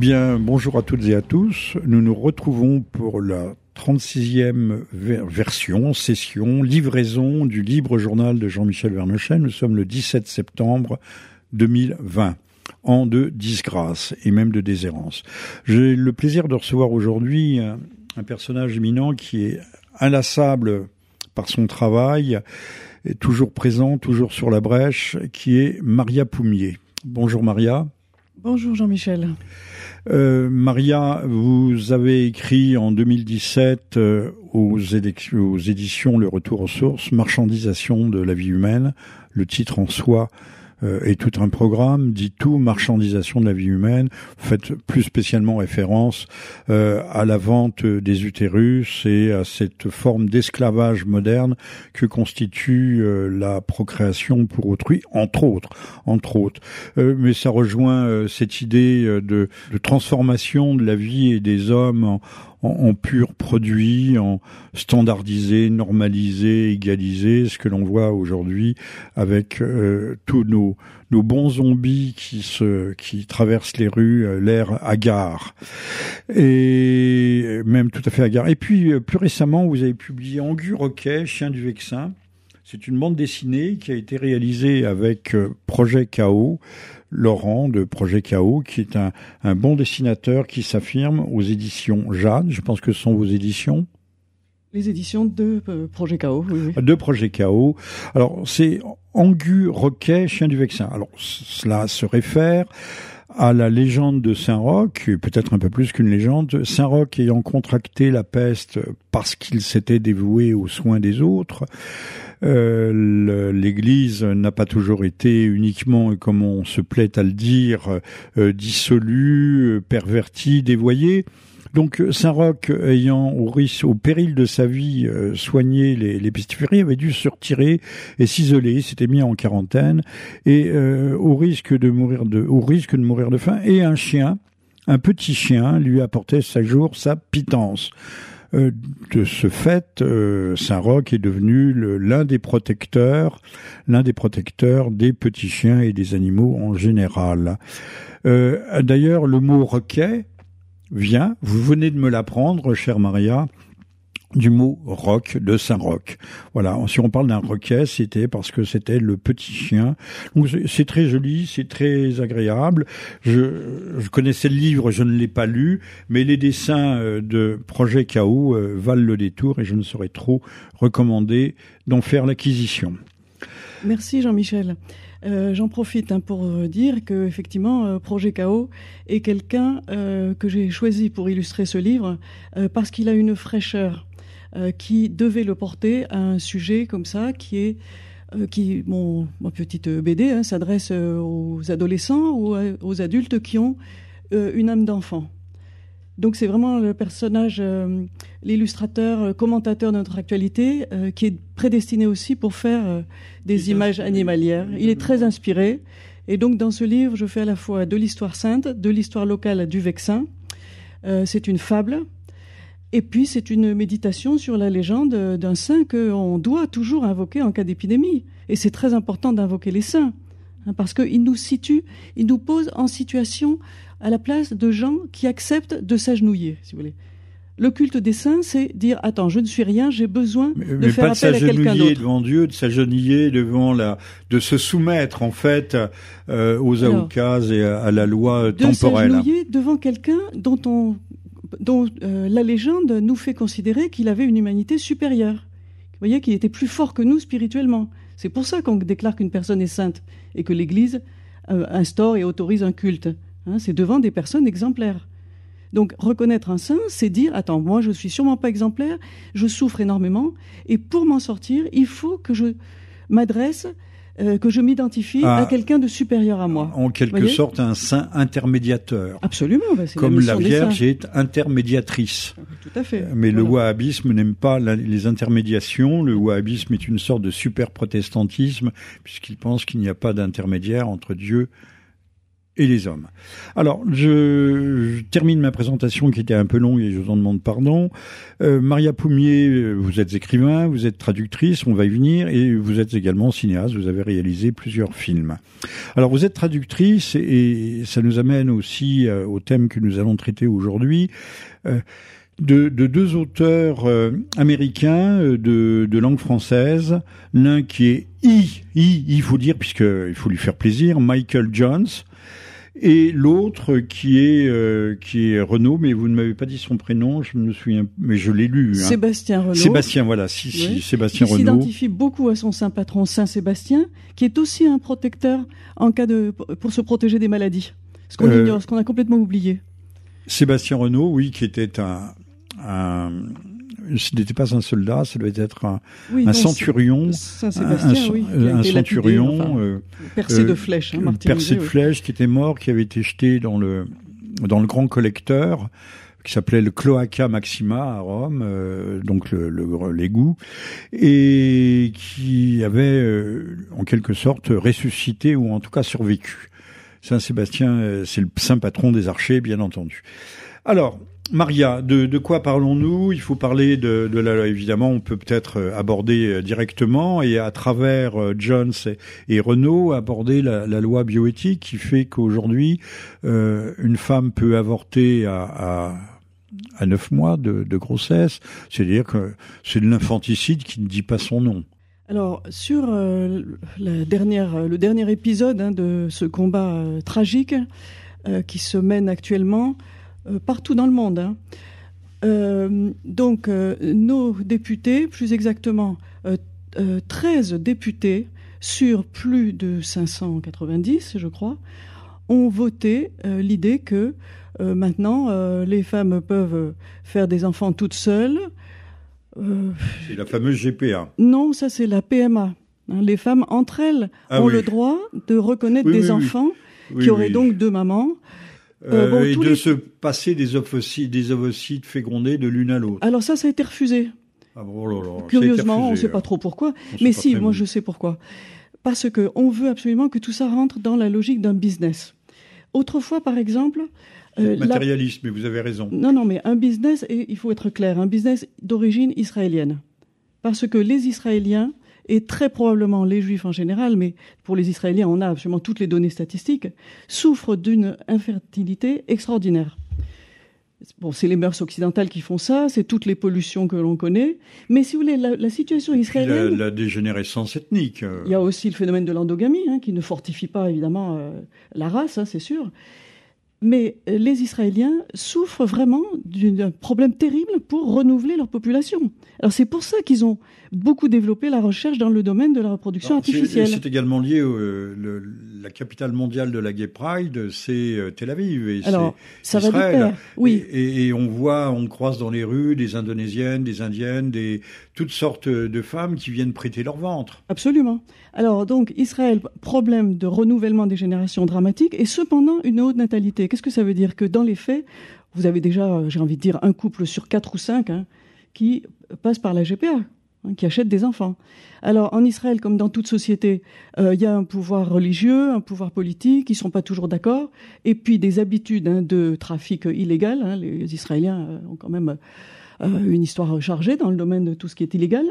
Bien, bonjour à toutes et à tous. Nous nous retrouvons pour la 36e version, session, livraison du libre journal de Jean-Michel Vernochet. Nous sommes le 17 septembre 2020 an de disgrâce et même de déshérence. J'ai le plaisir de recevoir aujourd'hui un, personnage éminent qui est inlassable par son travail, toujours présent, toujours sur la brèche, qui est Maria Poumier. Bonjour Maria. Bonjour Jean-Michel. Euh, Maria, vous avez écrit en 2017 euh, aux, aux, éditions Le Retour aux sources, Marchandisation de la vie humaine. Le titre en soi euh, et tout un programme, dit tout, marchandisation de la vie humaine, faites plus spécialement référence euh, à la vente des utérus et à cette forme d'esclavage moderne que constitue euh, la procréation pour autrui, entre autres, entre autres. mais ça rejoint cette idée de, de transformation de la vie et des hommes en, en, pur produit, en standardisé, normalisé, égalisé, ce que l'on voit aujourd'hui avec euh, tous nos, nos bons zombies qui se qui traversent les rues, euh, l'air hagard et même tout à fait hagard. Et puis euh, plus récemment, vous avez publié Angu Roquet, Chien du Vexin. C'est une bande dessinée qui a été réalisée avec Projet Chaos Laurent de Projet Chaos, qui est un, un bon dessinateur qui s'affirme aux éditions Jeanne. Je pense que ce sont vos éditions. Les éditions de euh, Projet Chaos, oui, oui. De Projet Chaos. Alors, c'est Angu Roquet, Chien du Vexin. Alors, cela se réfère à la légende de Saint-Roch, peut-être un peu plus qu'une légende, Saint-Roch ayant contracté la peste parce qu'il s'était dévoué aux soins des autres, euh, l'Église n'a pas toujours été uniquement, comme on se plaît à le dire, euh, dissolue, pervertie, dévoyée. Donc Saint-Roch, ayant au, risque, au péril de sa vie euh, soigné les, les pestiférés, avait dû se retirer et s'isoler, s'était mis en quarantaine, et euh, au risque de mourir de, au risque de mourir de faim, et un chien, un petit chien, lui apportait chaque jour sa pitance. Euh, de ce fait, euh, Saint-Roch est devenu l'un des protecteurs, l'un des protecteurs des petits chiens et des animaux en général. Euh, d'ailleurs, le mot roquet vient, vous venez de me l'apprendre, chère Maria, du mot roc de Saint-Roch. Voilà, si on parle d'un roquet, c'était parce que c'était le petit chien. Donc c'est très joli, c'est très agréable. Je, je, connaissais le livre, je ne l'ai pas lu, mais les dessins euh, de Projet Chaos euh, valent le détour et je ne saurais trop recommander d'en faire l'acquisition. Merci Jean-Michel. Euh, J'en profite hein, pour dire que effectivement, euh, Projet Chaos est quelqu'un euh, que j'ai choisi pour illustrer ce livre parce qu'il a une fraîcheur euh, qui devait le porter à un sujet comme ça, qui est euh, qui, mon, petite BD hein, s'adresse euh, aux adolescents ou aux adultes qui ont une âme d'enfant. Donc c'est vraiment le personnage, l'illustrateur, commentateur de notre actualité, qui est prédestiné aussi pour faire des images animalières. Il est très inspiré. Et donc dans ce livre, je fais à la fois de l'histoire sainte, de l'histoire locale du Vexin. c'est une fable et puis, c'est une méditation sur la légende d'un saint qu'on doit toujours invoquer en cas d'épidémie. Et c'est très important d'invoquer les saints, hein, parce qu'ils nous situent, ils nous posent en situation à la place de gens qui acceptent de s'agenouiller, si vous voulez. Le culte des saints, c'est dire attends, je ne suis rien, j'ai besoin de faire appel à quelqu'un d'autre. devant Dieu, de s'agenouiller devant la, de se soumettre en fait euh, aux aoukas et à, la loi temporelle. De s'agenouiller devant quelqu'un dont on dont euh, la légende nous fait considérer qu'il avait une humanité supérieure. Vous voyez qu'il était plus fort que nous spirituellement. C'est pour ça qu'on déclare qu'une personne est sainte et que l'Église euh, instaure et autorise un culte. Hein, c'est devant des personnes exemplaires. Donc reconnaître un saint, c'est dire attends, moi je suis sûrement pas exemplaire, je souffre énormément, et pour m'en sortir, il faut que je m'adresse euh, que je m'identifie à, quelqu'un de supérieur à moi. En quelque sorte, un saint intermédiateur. Absolument. Bah, Comme la, Vierge est intermédiatrice. Ah, tout à fait. Mais le wahhabisme n'aime pas les intermédiations. Le wahhabisme est une sorte de super protestantisme puisqu'il pense qu'il n'y a pas d'intermédiaire entre Dieu et les hommes. Alors, je, termine ma présentation qui était un peu longue et je vous en demande pardon. Euh, Maria Poumier, euh, vous êtes écrivain, vous êtes traductrice, on va y venir, et vous êtes également cinéaste, vous avez réalisé plusieurs films. Alors, vous êtes traductrice et ça nous amène aussi euh, au thème que nous allons traiter aujourd'hui. De, deux auteurs américains de, de, langue française, l'un qui est I, I, il faut dire, puisqu'il faut lui faire plaisir, Michael Jones, et l'autre qui est euh, qui est Renaud, mais vous ne m'avez pas dit son prénom, je me souviens, mais je l'ai lu. Hein. Sébastien Renaud. Sébastien, voilà, si, si Sébastien qui Renaud. s'identifie beaucoup à son saint patron Saint Sébastien, qui est aussi un protecteur en cas de pour se protéger des maladies. Ce qu'on euh, ignore, ce qu'on a complètement oublié. Sébastien Renaud, oui, qui était un, un ce n'était pas un soldat, ça devait être un, un centurion, un, un centurion euh, percé de flèches, hein, percé de flèches, qui était mort, qui avait été jeté dans le dans le grand collecteur qui s'appelait le Cloaca Maxima à Rome, euh, donc l'égout, le, et qui avait euh, en quelque sorte ressuscité ou en tout cas survécu. Saint Sébastien, c'est le saint patron des archers, bien entendu. Alors, Maria, de, quoi parlons-nous? Il faut parler de, la évidemment, on peut peut-être euh, aborder euh, directement et à travers euh, Jones et, Renault aborder la, loi bioéthique qui fait qu'aujourd'hui une femme peut avorter à, à, neuf mois de, grossesse, c'est-à-dire que c'est de l'infanticide qui ne dit pas son nom. Alors sur la dernière, le dernier épisode hein, de ce combat tragique qui se mène actuellement. Euh, partout dans le monde. Hein. Euh, donc, euh, nos députés, plus exactement 13 députés sur plus de 590, je crois, ont voté l'idée que maintenant les femmes peuvent faire des enfants toutes seules. c'est la fameuse GPA. Non, ça c'est la PMA. Hein. les femmes entre elles ah ont le droit de reconnaître des enfants qui auraient donc deux mamans. Euh, euh, et de se passer des ovocytes, des ovocytes fécondés de l'une à l'autre. Alors ça, ça a été refusé. Ah bon, oh Curieusement, on ne sait pas trop pourquoi. Mais si, moi je sais pourquoi. Parce que on veut absolument que tout ça rentre dans la logique d'un business. Autrefois, par exemple, euh, matérialiste, mais vous avez raison. Non, non, mais un business, et il faut être clair, un business d'origine israélienne. Parce que les Israéliens et très probablement les Juifs en général, mais pour les Israéliens, on a absolument toutes les données statistiques, souffrent d'une infertilité extraordinaire. Bon, c'est les mœurs occidentales qui font ça, c'est toutes les pollutions que l'on connaît. Mais si vous voulez, la, situation israélienne. La, la, dégénérescence ethnique. Euh. Il y a aussi le phénomène de l'endogamie, hein, qui ne fortifie pas évidemment euh, la race, hein, c'est sûr. Mais euh, les Israéliens souffrent vraiment d'un problème terrible pour renouveler leur population. Alors c'est pour ça qu'ils ont beaucoup développé la recherche dans le domaine de la reproduction artificielle. C'est également lié au, le, la capitale mondiale de la Gay Pride, c'est euh, Tel Aviv. Et Alors ça va oui. Et, et, on voit, on croise dans les rues des Indonésiennes, des Indiennes, des toutes sortes de femmes qui viennent prêter leur ventre. Absolument. Alors donc Israël, problème de renouvellement des générations dramatique et cependant une haute natalité. Qu'est-ce que ça veut dire? Que dans les faits, vous avez déjà, j'ai envie de dire, un couple sur quatre ou cinq hein, qui passe par la GPA, hein, qui achète des enfants. Alors en Israël, comme dans toute société, euh, il y a un pouvoir religieux, un pouvoir politique, ils sont pas toujours d'accord, et puis des habitudes hein, de trafic illégal. les Israéliens euh, ont quand même euh, une histoire chargée dans le domaine de tout ce qui est illégal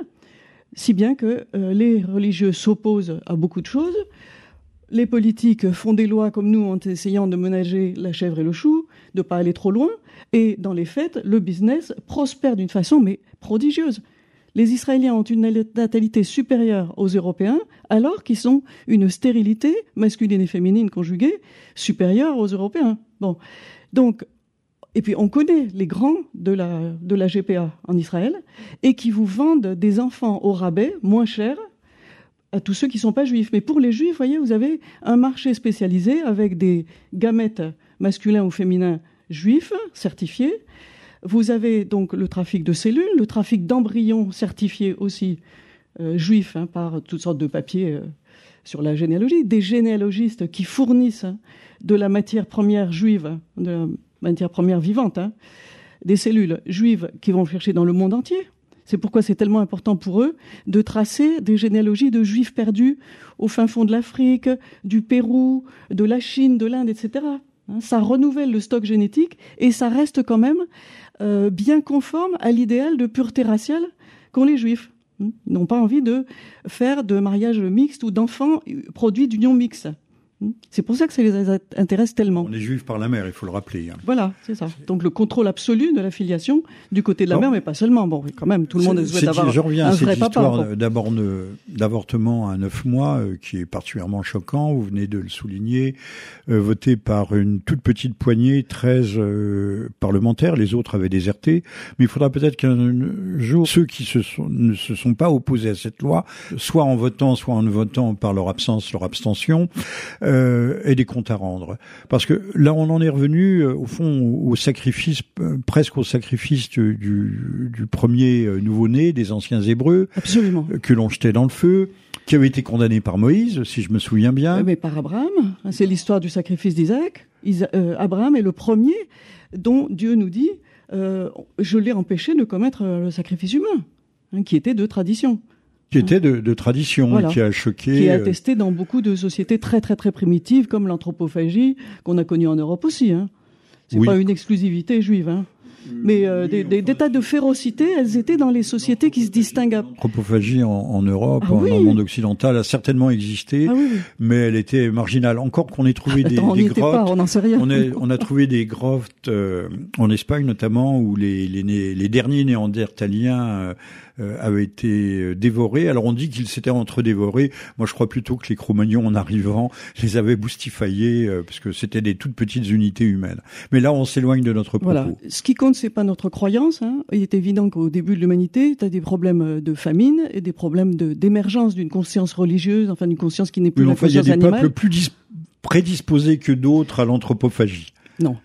si bien que les religieux s'opposent à beaucoup de choses. Les politiques font des lois comme nous en essayant de ménager la chèvre et le chou, de pas aller trop loin. Et dans les faits, le business prospère d'une façon mais prodigieuse. Les Israéliens ont une natalité supérieure aux Européens, alors qu'ils ont une stérilité masculine et féminine conjuguée supérieure aux Européens. Bon, donc et puis on connaît les grands de la, GPA en Israël et qui vous vendent des enfants au rabais, moins cher, à tous ceux qui ne sont pas juifs. Mais pour les juifs, voyez, vous avez un marché spécialisé avec des gamètes masculins ou féminins juifs certifiés. Vous avez donc le trafic de cellules, le trafic d'embryons certifiés aussi euh, juifs hein, par toutes sortes de papiers euh, sur la généalogie, des généalogistes qui fournissent hein, de la matière première juive, de matière première vivante, hein, des cellules juives qui vont chercher dans le monde entier. C'est pourquoi c'est tellement important pour eux de tracer des généalogies de juifs perdus au fin fond de l'Afrique, du Pérou, de la Chine, de l'Inde, etc. Hein, ça renouvelle le stock génétique et ça reste quand même euh, bien conforme à l'idéal de pureté raciale qu'ont les juifs. Ils n'ont pas envie de faire de mariage mixte ou d'enfants produits d'union mixte. Hmm. C'est pour ça que ça les intéresse tellement. On est juif par la mère, il faut le rappeler. Hein. Voilà, c'est ça. Donc le contrôle absolu de la filiation du côté de la mère, mais pas seulement. Bon, quand même, tout le monde souhaite avoir je reviens un à cette histoire d'avortement à neuf mois, euh, qui est particulièrement choquant. Vous venez de le souligner, euh, voté par une toute petite poignée, 13 euh, parlementaires. Les autres avaient déserté. Mais il faudra peut-être qu'un jour, ceux qui se sont, ne se sont pas opposés à cette loi, soit en votant, soit en votant par leur absence, leur abstention, euh, et des comptes à rendre. Parce que là, on en est revenu euh, au fond au sacrifice, euh, presque au sacrifice du, du, premier nouveau-né des anciens Hébreux, Absolument. que l'on jetait dans le feu qui avait été condamné par Moïse, si je me souviens bien. Mais par Abraham, c'est l'histoire du sacrifice d'Isaac. Abraham est le premier dont Dieu nous dit euh, je l'ai empêché de commettre le sacrifice humain, hein, qui était de tradition qui était de, de tradition, qui a choqué. Qui est euh, attesté dans beaucoup de sociétés très très très primitives, comme l'anthropophagie, qu'on a connue en Europe aussi. Hein. C'est pas une exclusivité juive. Hein. Mais euh, des, des, tas de férocité, elles étaient dans les sociétés qui se distinguent. L'anthropophagie en, en, Europe, ah dans le monde occidental, a certainement existé, ah mais elle était marginale. Encore qu'on ait trouvé des, Attends, des grottes, pas, on, sait rien. On, a, on, a trouvé des grottes euh, en Espagne notamment où les, les, les derniers néandertaliens euh, avait été euh, dévoré. Alors on dit qu'ils s'étaient entre-dévorés. Moi, je crois plutôt que les Cro-Magnons, en arrivant, les avaient boustifaillés, euh, parce que c'était des toutes petites unités humaines. Mais là, on s'éloigne de notre propos. Voilà. Ce qui compte, c'est pas notre croyance. Hein. Il est évident qu'au début de l'humanité, tu as des problèmes de famine et des problèmes d'émergence d'une conscience religieuse, enfin d'une conscience qui n'est plus la conscience animale. Il y a des peuples plus prédisposés que d'autres à l'anthropophagie. Non.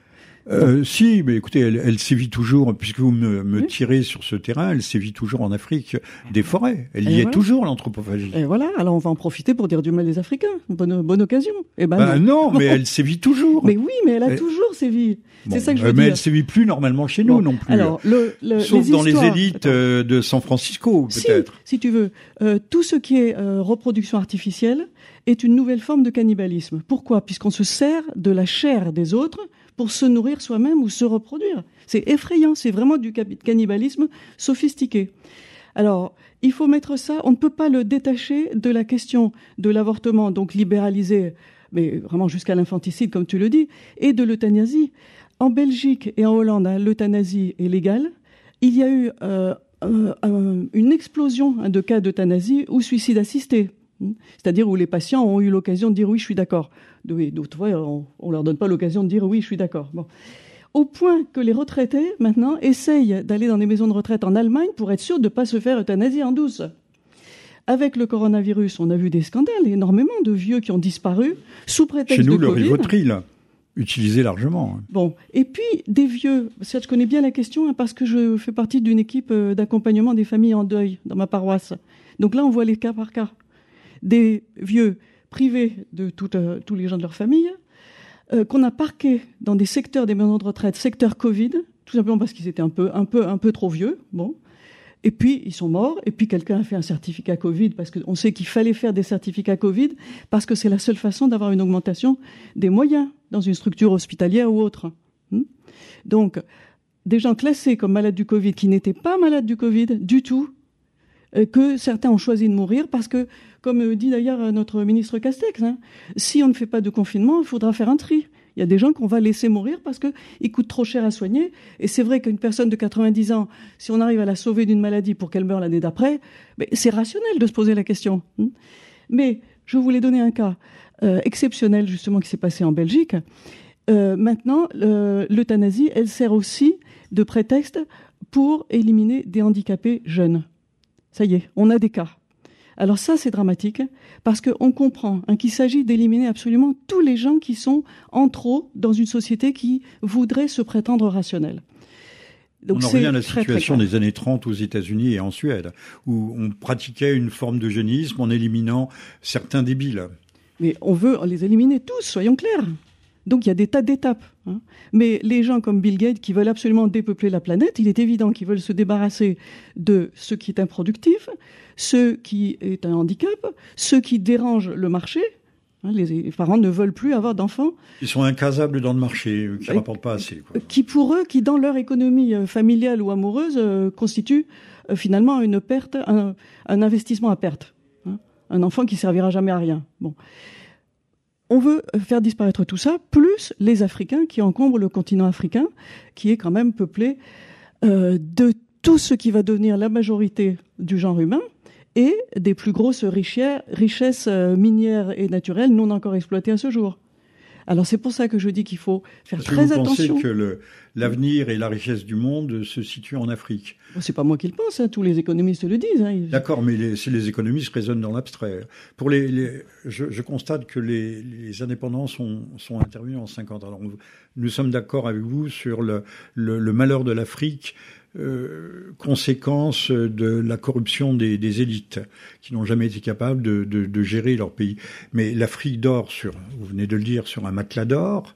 Euh, si, mais écoutez, elle, elle, sévit toujours, puisque vous me, me tirez sur ce terrain, elle sévit toujours en Afrique des forêts. Elle y est toujours, l'anthropophagie. Et voilà, alors on va en profiter pour dire du mal des Africains. Bonne, bonne occasion. Eh ben, bah, non. mais elle sévit toujours. Mais oui, mais elle a toujours sévi. C'est ça que je veux mais dire. elle sévit plus normalement chez nous non plus. Alors, le, le, Sauf dans les élites euh, de San Francisco, peut-être. Si, si, tu veux. Euh, tout ce qui est euh, reproduction artificielle est une nouvelle forme de cannibalisme. Pourquoi? Puisqu'on se sert de la chair des autres pour se nourrir soi-même ou se reproduire. C'est effrayant, c'est vraiment du cannibalisme sophistiqué. Alors, il faut mettre ça, on ne peut pas le détacher de la question de l'avortement, donc libéralisé, mais vraiment jusqu'à l'infanticide, comme tu le dis, et de l'euthanasie. En Belgique et en Hollande, hein, l'euthanasie est légale. Il y a eu euh, une explosion hein, de cas d'euthanasie ou suicide assisté. Hmm. C'est-à-dire où les patients ont eu l'occasion de dire oui, je suis d'accord. D'autres fois, on, ne leur donne pas l'occasion de dire oui, je suis d'accord. Bon. Au point que les retraités, maintenant, essayent d'aller dans des maisons de retraite en Allemagne pour être sûrs de ne pas se faire euthanasier en douce. Avec le coronavirus, on a vu des scandales, énormément de vieux qui ont disparu sous prétexte Chez nous, de le là, utilisé largement. Bon, et puis des vieux. Ça, je connais bien la question hein, parce que je fais partie d'une équipe euh, d'accompagnement des familles en deuil dans ma paroisse. Donc là, on voit les cas par cas des vieux privés de euh, tous les gens de leur famille, euh, qu'on a parqués dans des secteurs des maisons de retraite, secteur Covid, tout simplement parce qu'ils étaient un peu, un peu, trop vieux. Bon. Et puis, ils sont morts. Et puis, quelqu'un a fait un certificat Covid parce qu'on sait qu'il fallait faire des certificats Covid parce que c'est la seule façon d'avoir une augmentation des moyens dans une structure hospitalière ou autre. Hmm. Donc, des gens classés comme malades du Covid qui n'étaient pas malades du Covid du tout, euh, que certains ont choisi de mourir parce que, comme euh, dit d'ailleurs euh, notre ministre Castex, hein, si on ne fait pas de confinement, il faudra faire un tri. Il y a des gens qu'on va laisser mourir parce qu'ils coûtent trop cher à soigner. Et c'est vrai qu'une personne de 90 ans, si on arrive à la sauver d'une maladie pour qu'elle meure l'année d'après, c'est rationnel de se poser la question. Hein. Mais je voulais donner un cas exceptionnel justement qui s'est passé en Belgique. maintenant, l'euthanasie, elle sert aussi de prétexte pour éliminer des handicapés jeunes. Ça y est, on a des cas. Alors ça, c'est dramatique parce qu'on comprend hein, qu'il s'agit d'éliminer absolument tous les gens qui sont en trop dans une société qui voudrait se prétendre rationnelle. Donc on en revient à la situation des années 30 aux États-Unis et en Suède, où on pratiquait une forme d'eugénisme en éliminant certains débiles. Mais on veut les éliminer tous, soyons clairs. Donc il y a des tas d'étapes. Hein. Mais les gens comme Bill Gates qui veulent absolument dépeupler la planète, il est évident qu'ils veulent se débarrasser de ce qui est improductif, ce qui est un handicap, ce qui dérange le marché. Hein. les parents ne veulent plus avoir d'enfants. Ils sont incasables dans le marché, qui ne rapportent pas assez. Quoi. Qui pour eux, qui dans leur économie euh, familiale ou amoureuse, euh, constitue euh, finalement une perte, un, investissement à perte. Hein. Un enfant qui servira jamais à rien. Bon on veut faire disparaître tout ça, plus les Africains qui encombrent le continent africain, qui est quand même peuplé euh, de tout ce qui va devenir la majorité du genre humain et des plus grosses richesses euh, minières et naturelles non encore exploitées à ce jour. Alors c'est pour ça que je dis qu'il faut faire très attention. Pensez que l'avenir et la richesse du monde se situent en Afrique. C'est pas moi qui le pense, hein, tous les économistes le disent. Hein. D'accord, mais les, les économistes raisonnent dans l'abstrait. Pour les, je, constate que les, indépendants sont, sont intervenus en 50 ans. nous sommes d'accord avec vous sur le, le malheur de l'Afrique euh, conséquence de la corruption des, des élites qui n'ont jamais été capables de, de, de gérer leur pays. Mais l'Afrique dort sur, vous venez de le dire, sur un matelas d'or.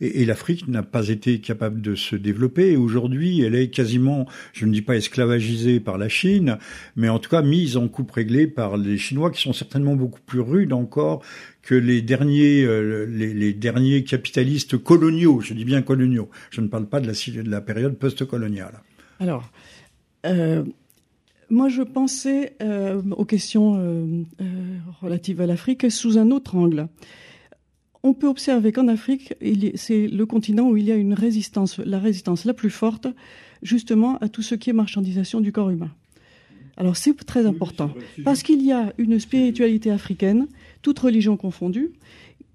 Et, l'Afrique n'a pas été capable de se développer. Aujourd'hui, elle est quasiment, je ne dis pas esclavagisée par la Chine, mais en tout cas mise en coupe réglée par les Chinois qui sont certainement beaucoup plus rudes encore que les derniers, euh, les, les, derniers capitalistes coloniaux. Je dis bien coloniaux. Je ne parle pas de la, de la période post-coloniale. Alors, euh, moi, je pensais euh, aux questions euh, relatives à l'Afrique sous un autre angle. On peut observer qu'en Afrique, c'est le continent où il y a une résistance, la résistance la plus forte, justement, à tout ce qui est marchandisation du corps humain. Alors c'est très important, parce qu'il y a une spiritualité africaine, toute religion confondue,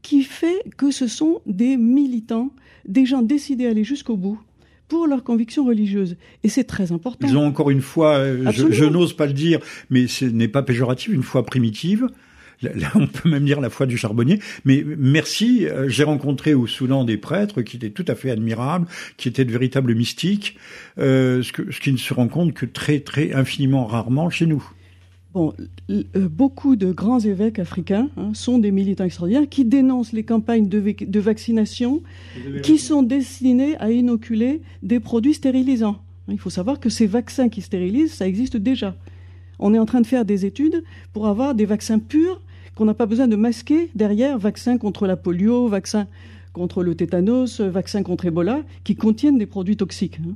qui fait que ce sont des militants, des gens décidés à aller jusqu'au bout, pour leurs convictions religieuses. Et c'est très important. Ils ont encore une foi, euh, je, n'ose pas le dire, mais ce n'est pas péjoratif, une foi primitive. Là, on peut même dire la foi du charbonnier. Mais merci, euh, j'ai rencontré au Soudan des prêtres qui étaient tout à fait admirables, qui étaient de véritables mystiques, euh, ce, ce qui ne se rencontre que très, très infiniment rarement chez nous. Bon, euh, beaucoup de grands évêques africains hein, sont des militants extraordinaires qui dénoncent les campagnes de, vaccination qui sont destinées à inoculer des produits stérilisants. Il faut savoir que ces vaccins qui stérilisent, ça existe déjà. On est en train de faire des études pour avoir des vaccins purs qu'on n'a pas besoin de masquer derrière vaccins contre la polio, vaccins contre le tétanos, vaccins contre Ebola, qui contiennent des produits toxiques. Hein.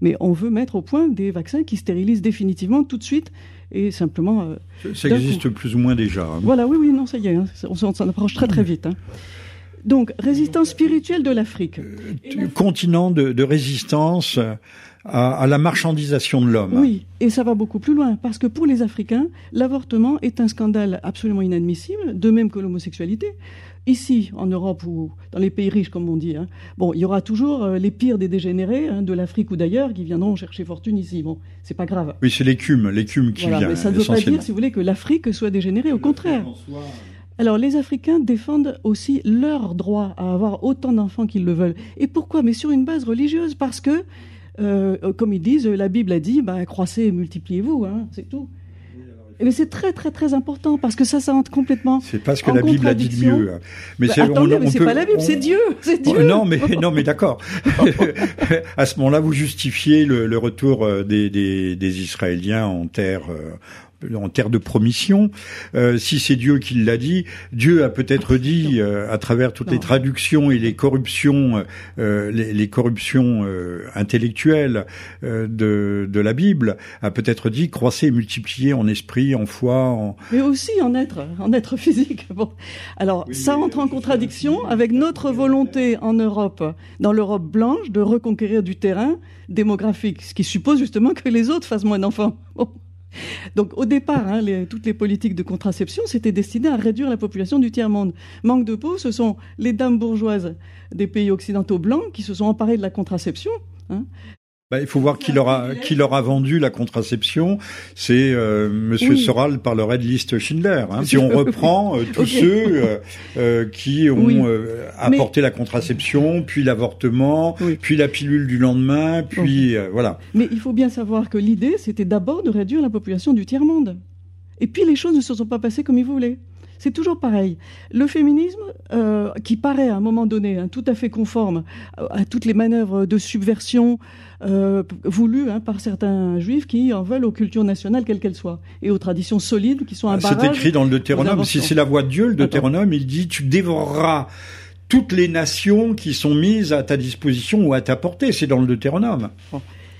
Mais on veut mettre au point des vaccins qui stérilisent définitivement tout de suite et simplement. Euh, ça existe plus ou moins déjà. Hein. Voilà, oui, oui, non, ça y est, hein. on s'en approche très très vite. Hein. Donc, résistance spirituelle de l'Afrique. Euh, continent de, résistance à, à, la marchandisation de l'homme. Oui, et ça va beaucoup plus loin, parce que pour les Africains, l'avortement est un scandale absolument inadmissible, de même que l'homosexualité ici, en Europe ou dans les pays riches, comme on dit. Hein. Bon, il y aura toujours euh, les pires des dégénérés hein, de l'Afrique ou d'ailleurs qui viendront chercher fortune ici. Bon, c'est pas grave. Oui, c'est l'écume, l'écume qui vient. Mais ça ne veut pas dire, si vous voulez, que l'Afrique soit dégénérée. Au contraire. Alors, les Africains défendent aussi leur droit à avoir autant d'enfants qu'ils le veulent. Et pourquoi? Mais sur une base religieuse, parce que, euh, comme ils disent, la Bible a dit, bah, croissez et multipliez-vous, hein, c'est tout. Mais c'est très très très important parce que ça, ça entre complètement. C'est parce que la Bible a dit de mieux. Mais bah, c'est mais c'est pas la Bible, c'est Dieu, c'est Dieu. non, mais non, mais d'accord. à ce moment-là, vous justifiez le, le retour euh, des, des, des, Israéliens en terre euh, en terre de promission. Euh, si c'est Dieu qui l'a dit, Dieu a peut-être dit euh, à travers toutes les traductions et les corruptions, euh, les, les, corruptions euh, intellectuelles de, de la Bible, a peut-être dit croissez et multipliez en esprit, en foi, en... mais aussi en être, en être physique. Bon, alors ça entre en contradiction avec notre volonté en Europe, dans l'Europe blanche, de reconquérir du terrain démographique, ce qui suppose justement que les autres fassent moins d'enfants. Donc au départ, hein, toutes les politiques de contraception, c'était destiné à réduire la population du tiers-monde. Manque de peau, ce sont les dames bourgeoises des pays occidentaux blancs qui se sont emparées de la contraception. Hein, bah, il faut voir qui leur a qui leur a vendu la contraception. C'est euh, Monsieur Soral parlerait de liste Schindler. Hein. Si on reprend euh, tous ceux euh, euh, qui ont apporté la contraception, puis l'avortement, puis la pilule du lendemain, puis voilà. Mais il faut bien savoir que l'idée, c'était d'abord de réduire la population du tiers monde. Et puis les choses ne se sont pas passées comme ils voulaient. C'est toujours pareil. Le féminisme, euh, qui paraît à un moment donné hein, tout à fait conforme à, toutes les manœuvres de subversion euh, voulues hein, par certains juifs qui en veulent aux cultures nationales, quelles qu'elles soient, et aux traditions solides qui sont un barrage. C'est écrit dans le Deutéronome. Si c'est la voix de Dieu, le Deutéronome, il dit tu dévoreras toutes les nations qui sont mises à ta disposition ou à ta portée. C'est dans le Deutéronome.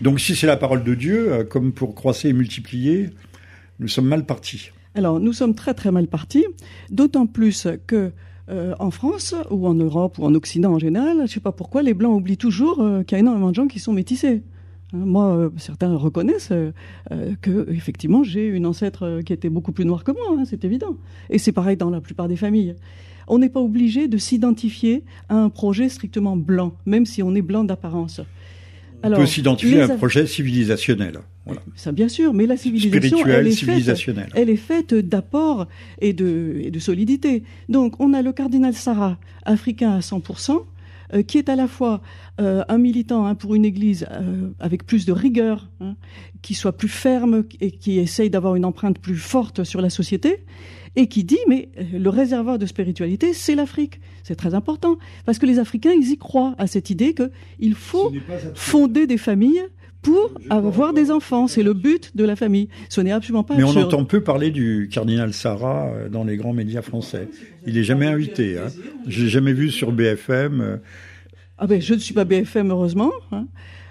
Donc si c'est la parole de Dieu, euh, comme pour croiser et multiplier, nous sommes mal partis. Alors nous sommes très très mal partis, d'autant plus que euh, en France ou en Europe ou en Occident en général, je ne sais pas pourquoi les blancs oublient toujours euh, qu'il y a énormément de gens qui sont métissés. Hein, moi, certains reconnaissent que effectivement j'ai une ancêtre qui était beaucoup plus noire que moi, hein, c'est évident. Et c'est pareil dans la plupart des familles on n'est pas obligé de s'identifier à un projet strictement blanc, même si on est blanc d'apparence. On peut s'identifier à un projet civilisationnel. Ça, bien sûr, mais la civilisation, elle est, faite, elle est faite d'apports et de, et de solidité. Donc, on a le cardinal Sarah, africain à 100%, euh, qui est à la fois euh, un militant hein, pour une Église euh, avec plus de rigueur, hein, qui soit plus ferme et qui essaye d'avoir une empreinte plus forte sur la société, et qui dit mais euh, le réservoir de spiritualité, c'est l'Afrique. C'est très important parce que les Africains, ils y croient à cette idée qu'il faut fonder des familles pour avoir des enfants. C'est le but de la famille. Ce n'est absolument pas Mais on entend peu parler du cardinal Sarah euh, dans les grands médias français. Il est jamais invité. Hein. Je l'ai jamais vu sur BFM. Euh. Ah ben, je ne suis pas BFM, heureusement. Hein.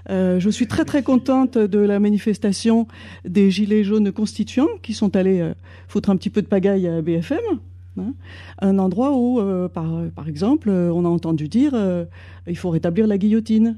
Euh, je suis très très contente de la manifestation des Gilets jaunes constituants qui sont allés euh, foutre un petit peu de pagaille à BFM. Hein. un endroit où, euh, par, par, exemple, on a entendu dire il faut rétablir la guillotine.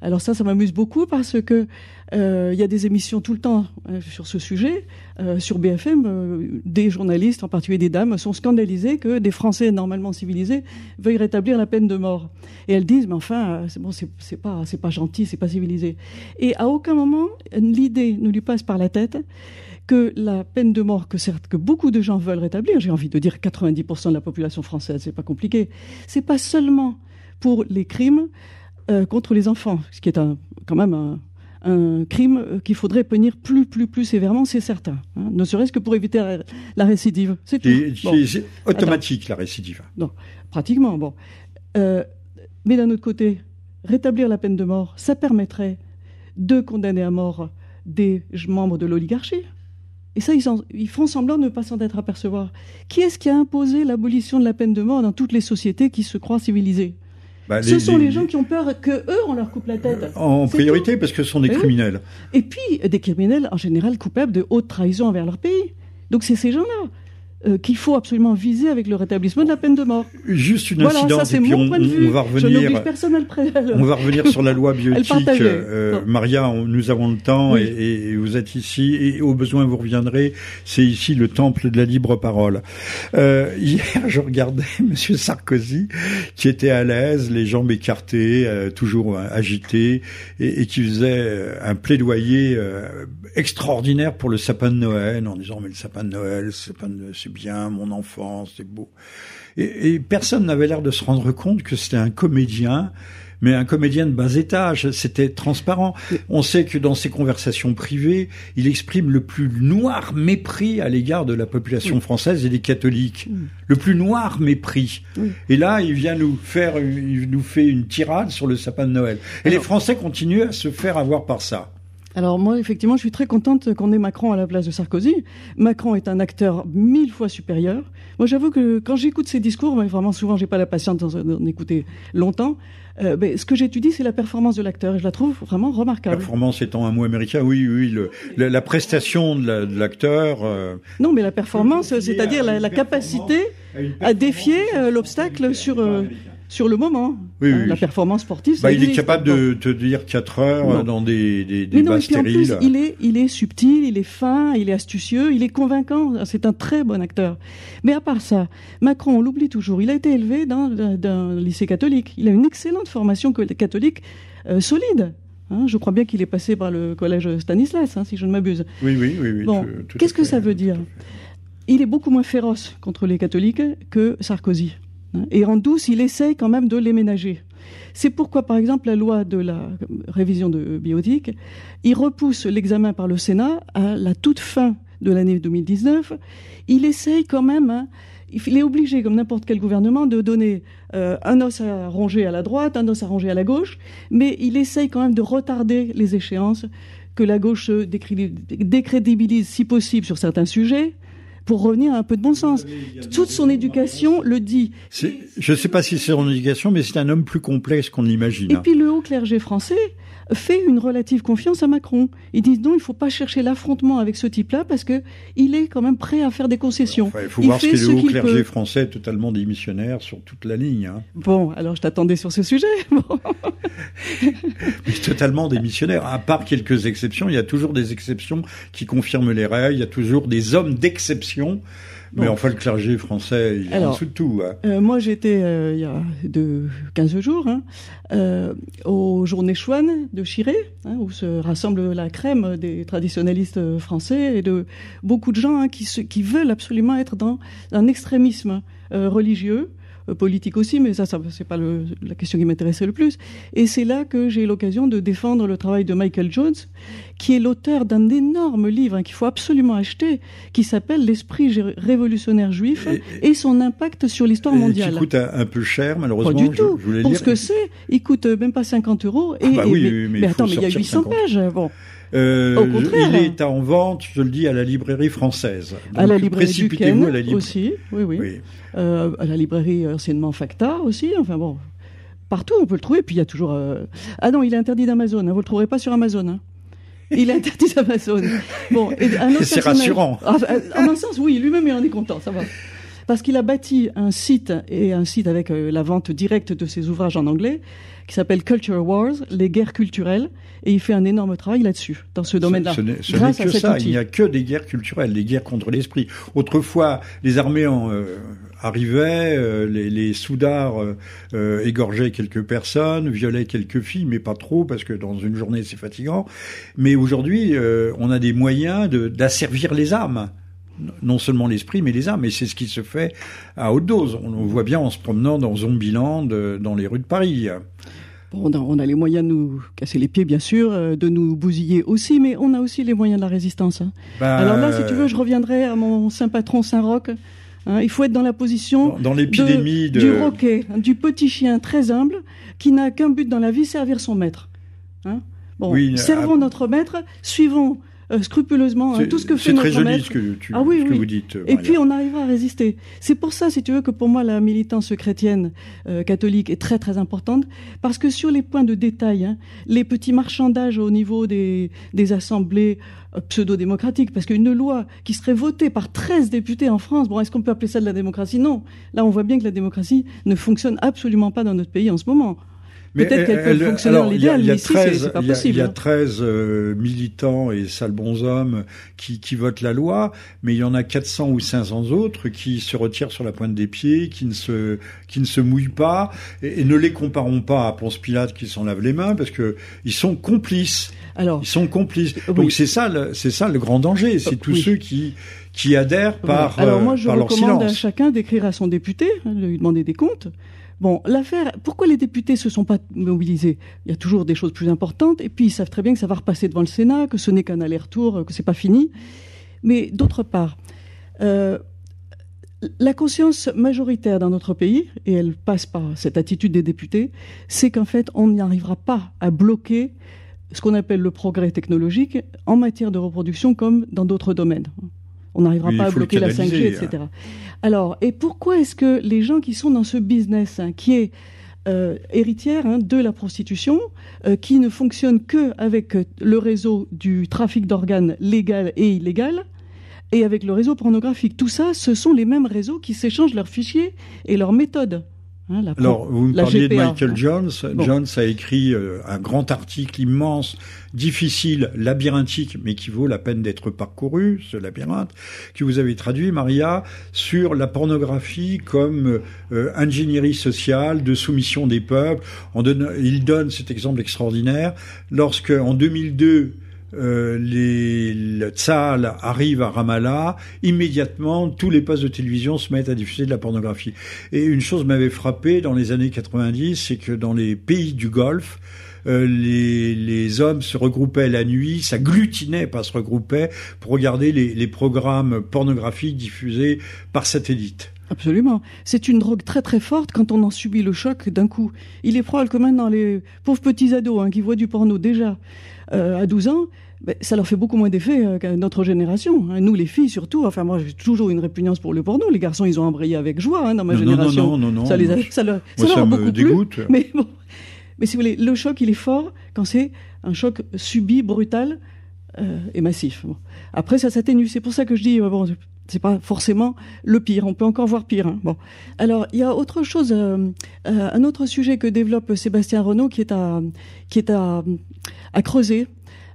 Alors ça, ça m'amuse beaucoup parce que il y a des émissions tout le temps euh, sur ce sujet. Euh, sur BFM, des journalistes, en particulier des dames, sont scandalisés que des Français normalement civilisés veuillent rétablir la peine de mort. Et elles disent, mais enfin, c'est bon, c'est pas, c'est pas gentil, c'est pas civilisé. Et à aucun moment, l'idée ne lui passe par la tête que la peine de mort que certes que beaucoup de gens veulent rétablir, j'ai envie de dire 90% de la population française, c'est pas compliqué, c'est pas seulement pour les crimes euh, contre les enfants, ce qui est quand même un, un crime qu'il faudrait punir plus, plus, plus sévèrement, c'est certain. Hein, ne serait-ce que pour éviter la, récidive. C'est tout. C'est automatique, la récidive. Non, pratiquement, bon. Euh, mais d'un autre côté, rétablir la peine de mort, ça permettrait de condamner à mort des membres de l'oligarchie. Et ça, ils, ils, font semblant de ne pas s'en être apercevoir. Qui est-ce qui a imposé l'abolition de la peine de mort dans toutes les sociétés qui se croient civilisées? Bah, ce sont les gens qui ont peur que eux on leur coupe la tête. Euh, en priorité parce que ce sont des criminels. Et puis des criminels en général coupables de haute trahison envers leur pays. Donc c'est ces gens-là. Euh, qu'il faut absolument viser avec le rétablissement de la peine de mort. Juste une voilà, incidence, ça, et puis on, point de vue. on, va revenir. personne on va revenir sur la loi bioéthique. Euh, Maria, nous avons le temps et, et, vous êtes ici et au besoin vous reviendrez. C'est ici le temple de la libre parole. Euh, hier, je regardais Monsieur Sarkozy qui était à l'aise, les jambes écartées, euh, toujours agité, et, et, qui faisait un plaidoyer extraordinaire pour le sapin de Noël en disant mais le sapin de Noël, le sapin de bien, mon enfance, c'est beau. Et, personne n'avait l'air de se rendre compte que c'était un comédien, mais un comédien de bas étage. C'était transparent. On sait que dans ses conversations privées, il exprime le plus noir mépris à l'égard de la population française et des catholiques. Le plus noir mépris. Et là, il vient nous faire, il nous fait une tirade sur le sapin de Noël. Et les Français continuent à se faire avoir par ça. Alors moi, effectivement, je suis très contente qu'on ait Macron à la place de Sarkozy. Macron est un acteur mille fois supérieur. Moi, j'avoue que quand j'écoute ses discours, mais vraiment souvent, j'ai pas la patience d'en écouter longtemps. Euh, ben, ce que j'étudie, c'est la performance de l'acteur, et je la trouve vraiment remarquable. Performance étant un mot américain, oui, oui, le, la, prestation de l'acteur. Euh, non, mais la performance, c'est-à-dire la, la, capacité à défier euh, l'obstacle sur sur le moment. Euh, la performance sportive, bah, Il est capable de te dire 4 heures dans des, des, des non, stériles. il est, il est subtil, il est fin, il est astucieux, il est convaincant. C'est un très bon acteur. Mais à part ça, Macron, on l'oublie toujours, il a été élevé dans, un lycée catholique. Il a une excellente formation catholique euh, solide. Hein, je crois bien qu'il est passé par le collège Stanislas, hein, si je ne m'abuse. Oui, oui, oui. bon, qu'est-ce que ça veut dire? Il est beaucoup moins féroce contre les catholiques que Sarkozy. Et en douce, il essaye quand même de les ménager. C'est pourquoi, par exemple, la loi de la révision de biotique, il repousse l'examen par le Sénat à la toute fin de l'année 2019. Il essaye quand même, hein, il est obligé, comme n'importe quel gouvernement, de donner euh, un os à ronger à la droite, un os à ronger à la gauche, mais il essaye quand même de retarder les échéances, que la gauche décrédibilise si possible sur certains sujets, pour revenir à un peu de bon sens. Toute son éducation le dit. Je ne sais pas si c'est son éducation, mais c'est un homme plus complexe qu'on l'imagine. Et puis le haut clergé français, fait une relative confiance à Macron. Ils disent non, il ne faut pas chercher l'affrontement avec ce type-là parce que il est quand même prêt à faire des concessions. il faut voir ce que le haut clergé français totalement démissionnaire sur toute la ligne. Hein. Bon, alors je t'attendais sur ce sujet. Mais totalement démissionnaire. À part quelques exceptions, il y a toujours des exceptions qui confirment les règles. Il y a toujours des hommes d'exception mais enfin, le clergé français, il est en dessous de tout. Hein. Euh, moi, j'étais, euh, il y a de 15 jours, hein, euh, aux Journées Chouane de Chiré, hein, où se rassemble la crème des traditionnalistes français et de beaucoup de gens hein, qui, qui veulent absolument être dans un extrémisme euh, religieux politique aussi, mais ça, ça c'est pas le, la question qui m'intéressait le plus. Et c'est là que j'ai eu l'occasion de défendre le travail de Michael Jones, qui est l'auteur d'un énorme livre hein, qu'il faut absolument acheter, qui s'appelle L'esprit révolutionnaire juif et, son impact sur l'histoire mondiale. Qui coûte un, peu cher, malheureusement. Pas du tout. Pour ce que c'est, il coûte même pas 50 euros. Et, ah bah oui, mais, attends, mais il y a 800 pages. Bon. Euh, Au contraire. Il est en vente, je le dis, à la librairie française. à la librairie à la aussi, oui, oui. Euh, à la librairie anciennement Facta aussi. Enfin bon, partout on peut le trouver. Puis il y a toujours. Euh... Ah non, il est interdit d'Amazon. Hein, vous le trouverez pas sur Amazon. Hein. Il est interdit d'Amazon. Bon, c'est rassurant. Ah, en un sens, oui, lui-même il en est content, ça va. Parce qu'il a bâti un site et un site avec euh, la vente directe de ses ouvrages en anglais qui s'appelle Culture Wars, les guerres culturelles, et il fait un énorme travail là-dessus, dans ce domaine-là. Ce, n'est que ça, il n'y a que des guerres culturelles, des guerres contre l'esprit. Autrefois, les armées en, euh, arrivaient, euh, les, les soudards euh, égorgeaient quelques personnes, violaient quelques filles, mais pas trop, parce que dans une journée c'est fatigant. Mais aujourd'hui, on a des moyens d'asservir les âmes non seulement l'esprit, mais les âmes. Et c'est ce qui se fait à haute dose. On le voit bien en se promenant dans Zombieland, dans les rues de Paris. Bon, on a les moyens de nous casser les pieds, bien sûr, euh, de nous bousiller aussi, mais on a aussi les moyens de la résistance. Hein. Bah, Alors là, si tu veux, je reviendrai à mon saint patron Saint-Roch. Hein. il faut être dans la position dans, l'épidémie de... du roquet, hein, du petit chien très humble qui n'a qu'un but dans la vie, servir son maître. Bon, servons notre maître, suivons euh, scrupuleusement hein, tout ce que fait notre C'est très joli ce que, tu, ah, oui, vous dites. Et puis on arrivera à résister. C'est pour ça, si tu veux, que pour moi la militance chrétienne euh, catholique est très très importante, parce que sur les points de détail, hein, les petits marchandages au niveau des, des assemblées euh, pseudo-démocratiques, parce qu'une loi qui serait votée par 13 députés en France, bon, est-ce qu'on peut appeler ça de la démocratie? Non. Là, on voit bien que la démocratie ne fonctionne absolument pas dans notre pays en ce moment. Peut-être qu'elle peut fonctionner en l'idéal, mais ici, c'est pas possible. Il y a 13 hein. euh, militants et sales bonshommes qui, qui votent la loi, mais il y en a 400 ou 500 autres qui se retirent sur la pointe des pieds, qui ne se, qui ne se mouillent pas, et, ne les comparons pas à Ponce Pilate qui s'en lave les mains, parce que ils sont complices. Alors, ils sont complices. Donc c'est ça, c'est ça le grand danger, c'est tous ceux qui qui adhèrent par Alors moi, euh, je recommande à chacun d'écrire à son député, hein, de lui demander des comptes. Bon, l'affaire, pourquoi les députés se sont pas mobilisés? Il y a toujours des choses plus importantes, et puis ils savent très bien que ça va repasser devant le Sénat, que ce n'est qu'un aller-retour, que c'est pas fini. Mais d'autre part, euh, la conscience majoritaire dans notre pays, et elle passe par cette attitude des députés, c'est qu'en fait, on n'y arrivera pas à bloquer ce qu'on appelle le progrès technologique en matière de reproduction comme dans d'autres domaines. On n'arrivera pas à bloquer la 5G, etc. Hein. Alors, et pourquoi est-ce que les gens qui sont dans ce business, hein, qui est euh, héritière hein, de la prostitution, euh, qui ne fonctionne que avec le réseau du trafic d'organes légal et illégal, et avec le réseau pornographique? Tout ça, ce sont les mêmes réseaux qui s'échangent leurs fichiers et leurs méthodes. Hein, Alors, vous me parliez de Michael Jones. Jones a écrit euh, un grand article immense, difficile, labyrinthique, mais qui vaut la peine d'être parcouru, ce labyrinthe, que vous avez traduit, Maria, sur la pornographie comme euh, ingénierie sociale, de soumission des peuples. il donne cet exemple extraordinaire lorsque, en 2002, euh, les, le Tzal arrive à Ramallah, immédiatement, tous les postes de télévision se mettent à diffuser de la pornographie. Et une chose m'avait frappé dans les années 90, c'est que dans les pays du Golfe, euh, les, hommes se regroupaient la nuit, s'agglutinait, pas se regroupaient, pour regarder les, les programmes pornographiques diffusés par satellite. Absolument. C'est une drogue très très forte quand on en subit le choc d'un coup. Il est probable que maintenant les pauvres petits ados hein, qui voient du porno déjà euh, à 12 ans, ben, ça leur fait beaucoup moins d'effet euh, qu'à notre génération. Hein. Nous, les filles, surtout. Enfin, moi, j'ai toujours une répugnance pour le porno. Les garçons, ils ont embrayé avec joie hein, dans ma génération. Non, non, non, ça les a, ça leur, ça, me dégoûte. Mais bon, mais si vous voulez, le choc, il est fort quand c'est un choc subi, brutal euh, et massif. Bon. Après, ça s'atténue. C'est pour ça que je dis, bon, c'est pas forcément le pire. On peut encore voir pire. Hein. Bon, alors il y a autre chose, euh, euh, un autre sujet que développe Sébastien Renaud qui est à qui est à, à creuser.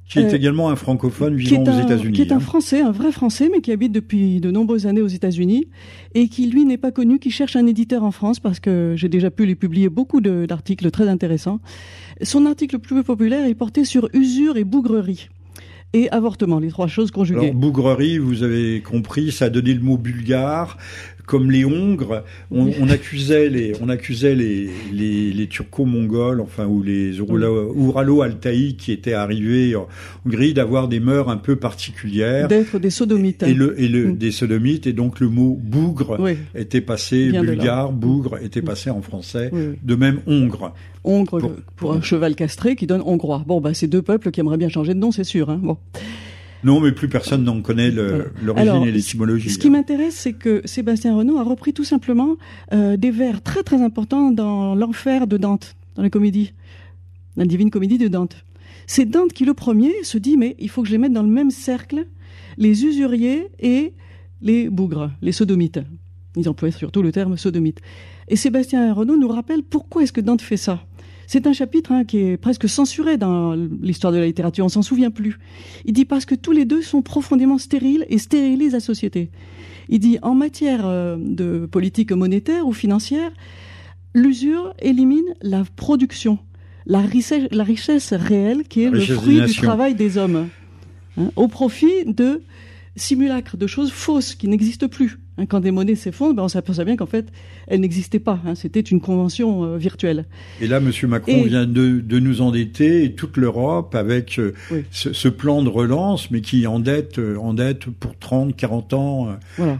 Qui est euh, également un francophone vivant aux États-Unis. Qui est un hein. Français, un vrai Français, mais qui habite depuis de nombreuses années aux États-Unis et qui lui n'est pas connu, qui cherche un éditeur en France parce que j'ai déjà pu lui publier beaucoup d'articles très intéressants. Son article le plus populaire est porté sur usure et bougrerie et avortement, les trois choses conjuguées. Alors, bougrerie, vous avez compris, ça a donné le mot bulgare. Comme les Hongres, on, on accusait les, on accusait les, les, les turco-mongols, enfin ou les Uralo-Altaï qui étaient arrivés en Hongrie d'avoir des mœurs un peu particulières, d'être des sodomites, et le, et le mm. des sodomites, et donc le mot bougre était passé bulgare, bougre était passé en français, de même hongre. Hongre pour, pour, un cheval castré qui donne hongrois. Bon, bah c'est deux peuples qui aimeraient bien changer de nom, c'est sûr. Hein bon. Non, mais plus personne n'en connaît l'origine et l'étymologie. Ce qui m'intéresse, c'est que Sébastien Renaud a repris tout simplement euh, des vers très très importants dans l'enfer de Dante, dans la comédie, la divine comédie de Dante. C'est Dante qui, le premier, se dit, mais il faut que je les mette dans le même cercle, les usuriers et les bougres, les sodomites. Ils emploient surtout le terme sodomite. Et Sébastien Renaud nous rappelle pourquoi est-ce que Dante fait ça. C'est un chapitre hein, qui est presque censuré dans l'histoire de la littérature, on s'en souvient plus. Il dit parce que tous les deux sont profondément stériles et stérilisent la société. Il dit en matière euh, de politique monétaire ou financière, l'usure élimine la production, la richesse, la richesse réelle qui est le fruit du travail des hommes, hein, au profit de simulacres, de choses fausses qui n'existent plus. Hein, quand des monnaies s'effondrent, ben on s'aperçoit bien qu'en fait, elles n'existaient pas. Hein, C'était une convention euh, virtuelle. Et là, M. Macron vient de, de, nous endetter, et toute l'Europe, avec euh, ce, ce, plan de relance, mais qui endette, euh, endette pour 30, 40 ans.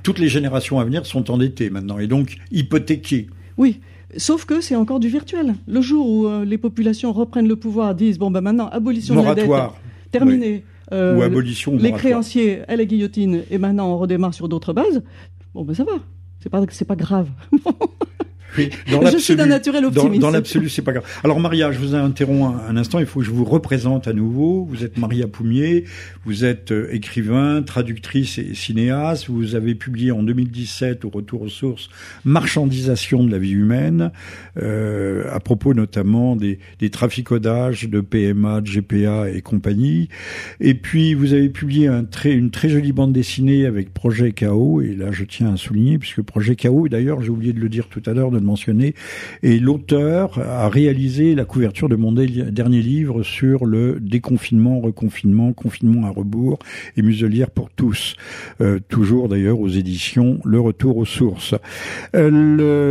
Toutes les générations à venir sont endettées maintenant, et donc hypothéquées. Oui. Sauf que c'est encore du virtuel. Le jour où les populations reprennent le pouvoir, disent bon ben maintenant abolition de la dette, terminé. Euh, Ou abolition. Les créanciers à la guillotine et maintenant on redémarre sur d'autres bases. Bon ben ça va, c'est pas c'est pas grave. dans je suis d'un naturel optimiste. Dans, l'absolu, c'est pas grave. Alors Maria, je vous interromps un, un, instant. Il faut que je vous représente à nouveau. Vous êtes Maria Poumier. Vous êtes euh, écrivain, traductrice et cinéaste. Vous avez publié en 2017, au retour aux sources, Marchandisation de la vie humaine, euh, à propos notamment des, des traficodages de PMA, de GPA et compagnie. Et puis vous avez publié un très, une très jolie bande dessinée avec Projet Chaos. Et là, je tiens à souligner, puisque Projet Chaos, et d'ailleurs, j'ai oublié de le dire tout à l'heure, de mentionné. Et l'auteur a réalisé la couverture de mon dernier livre sur le déconfinement, reconfinement, confinement à rebours et muselière pour tous. Euh, toujours d'ailleurs aux éditions Le Retour aux sources. Euh.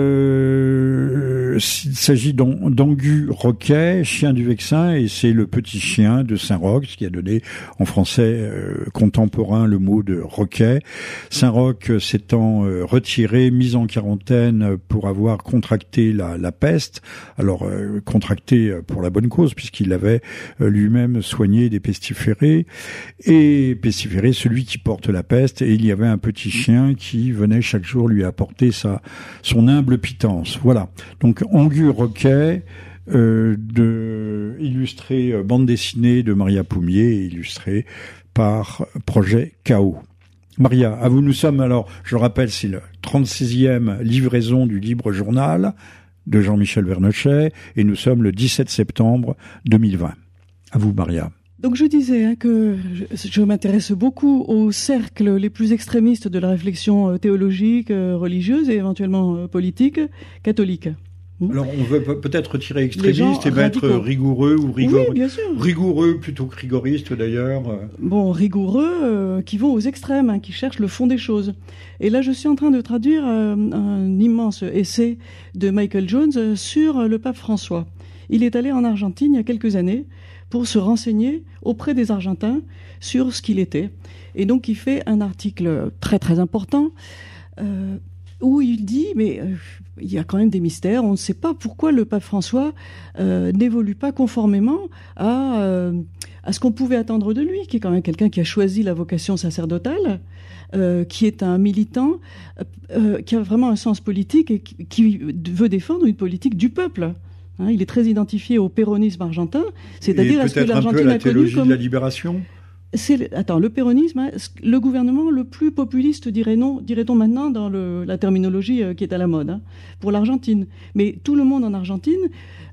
Il s'agit d'Angu Roquet, chien du Vexin, et c'est le petit chien de Saint-Roch, qui a donné en français euh, contemporain le mot de Roquet. Saint-Roch s'étant retiré, mis en quarantaine pour avoir contracté la, peste, alors euh, contracté pour la bonne cause puisqu'il avait euh, lui-même soigné des pestiférés et pestiférés celui qui porte la peste et il y avait un petit chien qui venait chaque jour lui apporter sa son humble pitance. Voilà. Donc Angu Roquet euh, de illustré euh, bande dessinée de Maria Poumier illustré par Projet Chaos. Maria, à vous nous sommes alors, je rappelle, c'est le 36e livraison du Libre Journal de Jean-Michel Vernochet et nous sommes le 17 septembre 2020. À vous, Maria. Donc je disais hein, que je, m'intéresse beaucoup aux cercles les plus extrémistes de la réflexion euh, théologique, euh, religieuse et éventuellement euh, politique catholique. Hmm. Alors on veut peut-être retirer extrémiste et mettre rigoureux ou rigoureux. Oui, bien sûr. Rigoureux plutôt que rigoriste d'ailleurs. Bon, rigoureux euh, qui vont aux extrêmes, hein, qui cherchent le fond des choses. Et là, je suis en train de traduire euh, un immense essai de Michael Jones sur le pape François. Il est allé en Argentine il y a quelques années pour se renseigner auprès des Argentins sur ce qu'il était. Et donc, il fait un article très très important. Euh, où il dit, mais euh, il y a quand même des mystères, on ne sait pas pourquoi le pape François euh, n'évolue pas conformément à, euh, à ce qu'on pouvait attendre de lui, qui est quand même quelqu'un qui a choisi la vocation sacerdotale, qui est un militant, qui a vraiment un sens politique et qui, veut défendre une politique du peuple. Hein, il est très identifié au péronisme argentin, c'est-à-dire à ce que l'Argentine a connu comme... la libération attends, le péronisme, hein, le gouvernement le plus populiste, dirait non, dirait-on maintenant dans la terminologie euh, qui est à la mode, hein, pour l'Argentine. Mais tout le monde en Argentine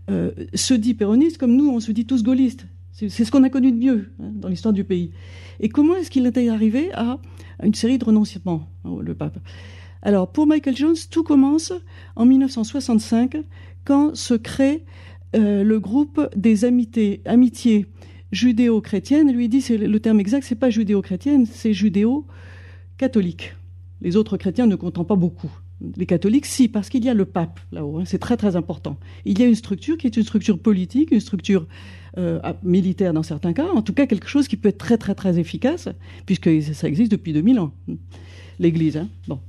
euh, se dit péroniste comme nous, on se dit tous gaullistes. C'est ce qu'on a connu de mieux hein, dans l'histoire du pays. Et comment est-ce qu'il était arrivé à, une série de renonciements, le pape? Alors, pour Michael Jones, tout commence en 1965, quand se crée euh, le groupe des amitiés judéo-chrétienne, lui dit, c'est le terme exact, c'est pas judéo-chrétienne, c'est judéo-catholique. Les autres chrétiens ne comptent pas beaucoup. Les catholiques, si, parce qu'il y a le pape là-haut, hein, c'est très très important. Il y a une structure qui est une structure politique, une structure euh, militaire dans certains cas, en tout cas quelque chose qui peut être très très très efficace, puisque ça existe depuis 2000 ans, l'Église. Hein. Bon.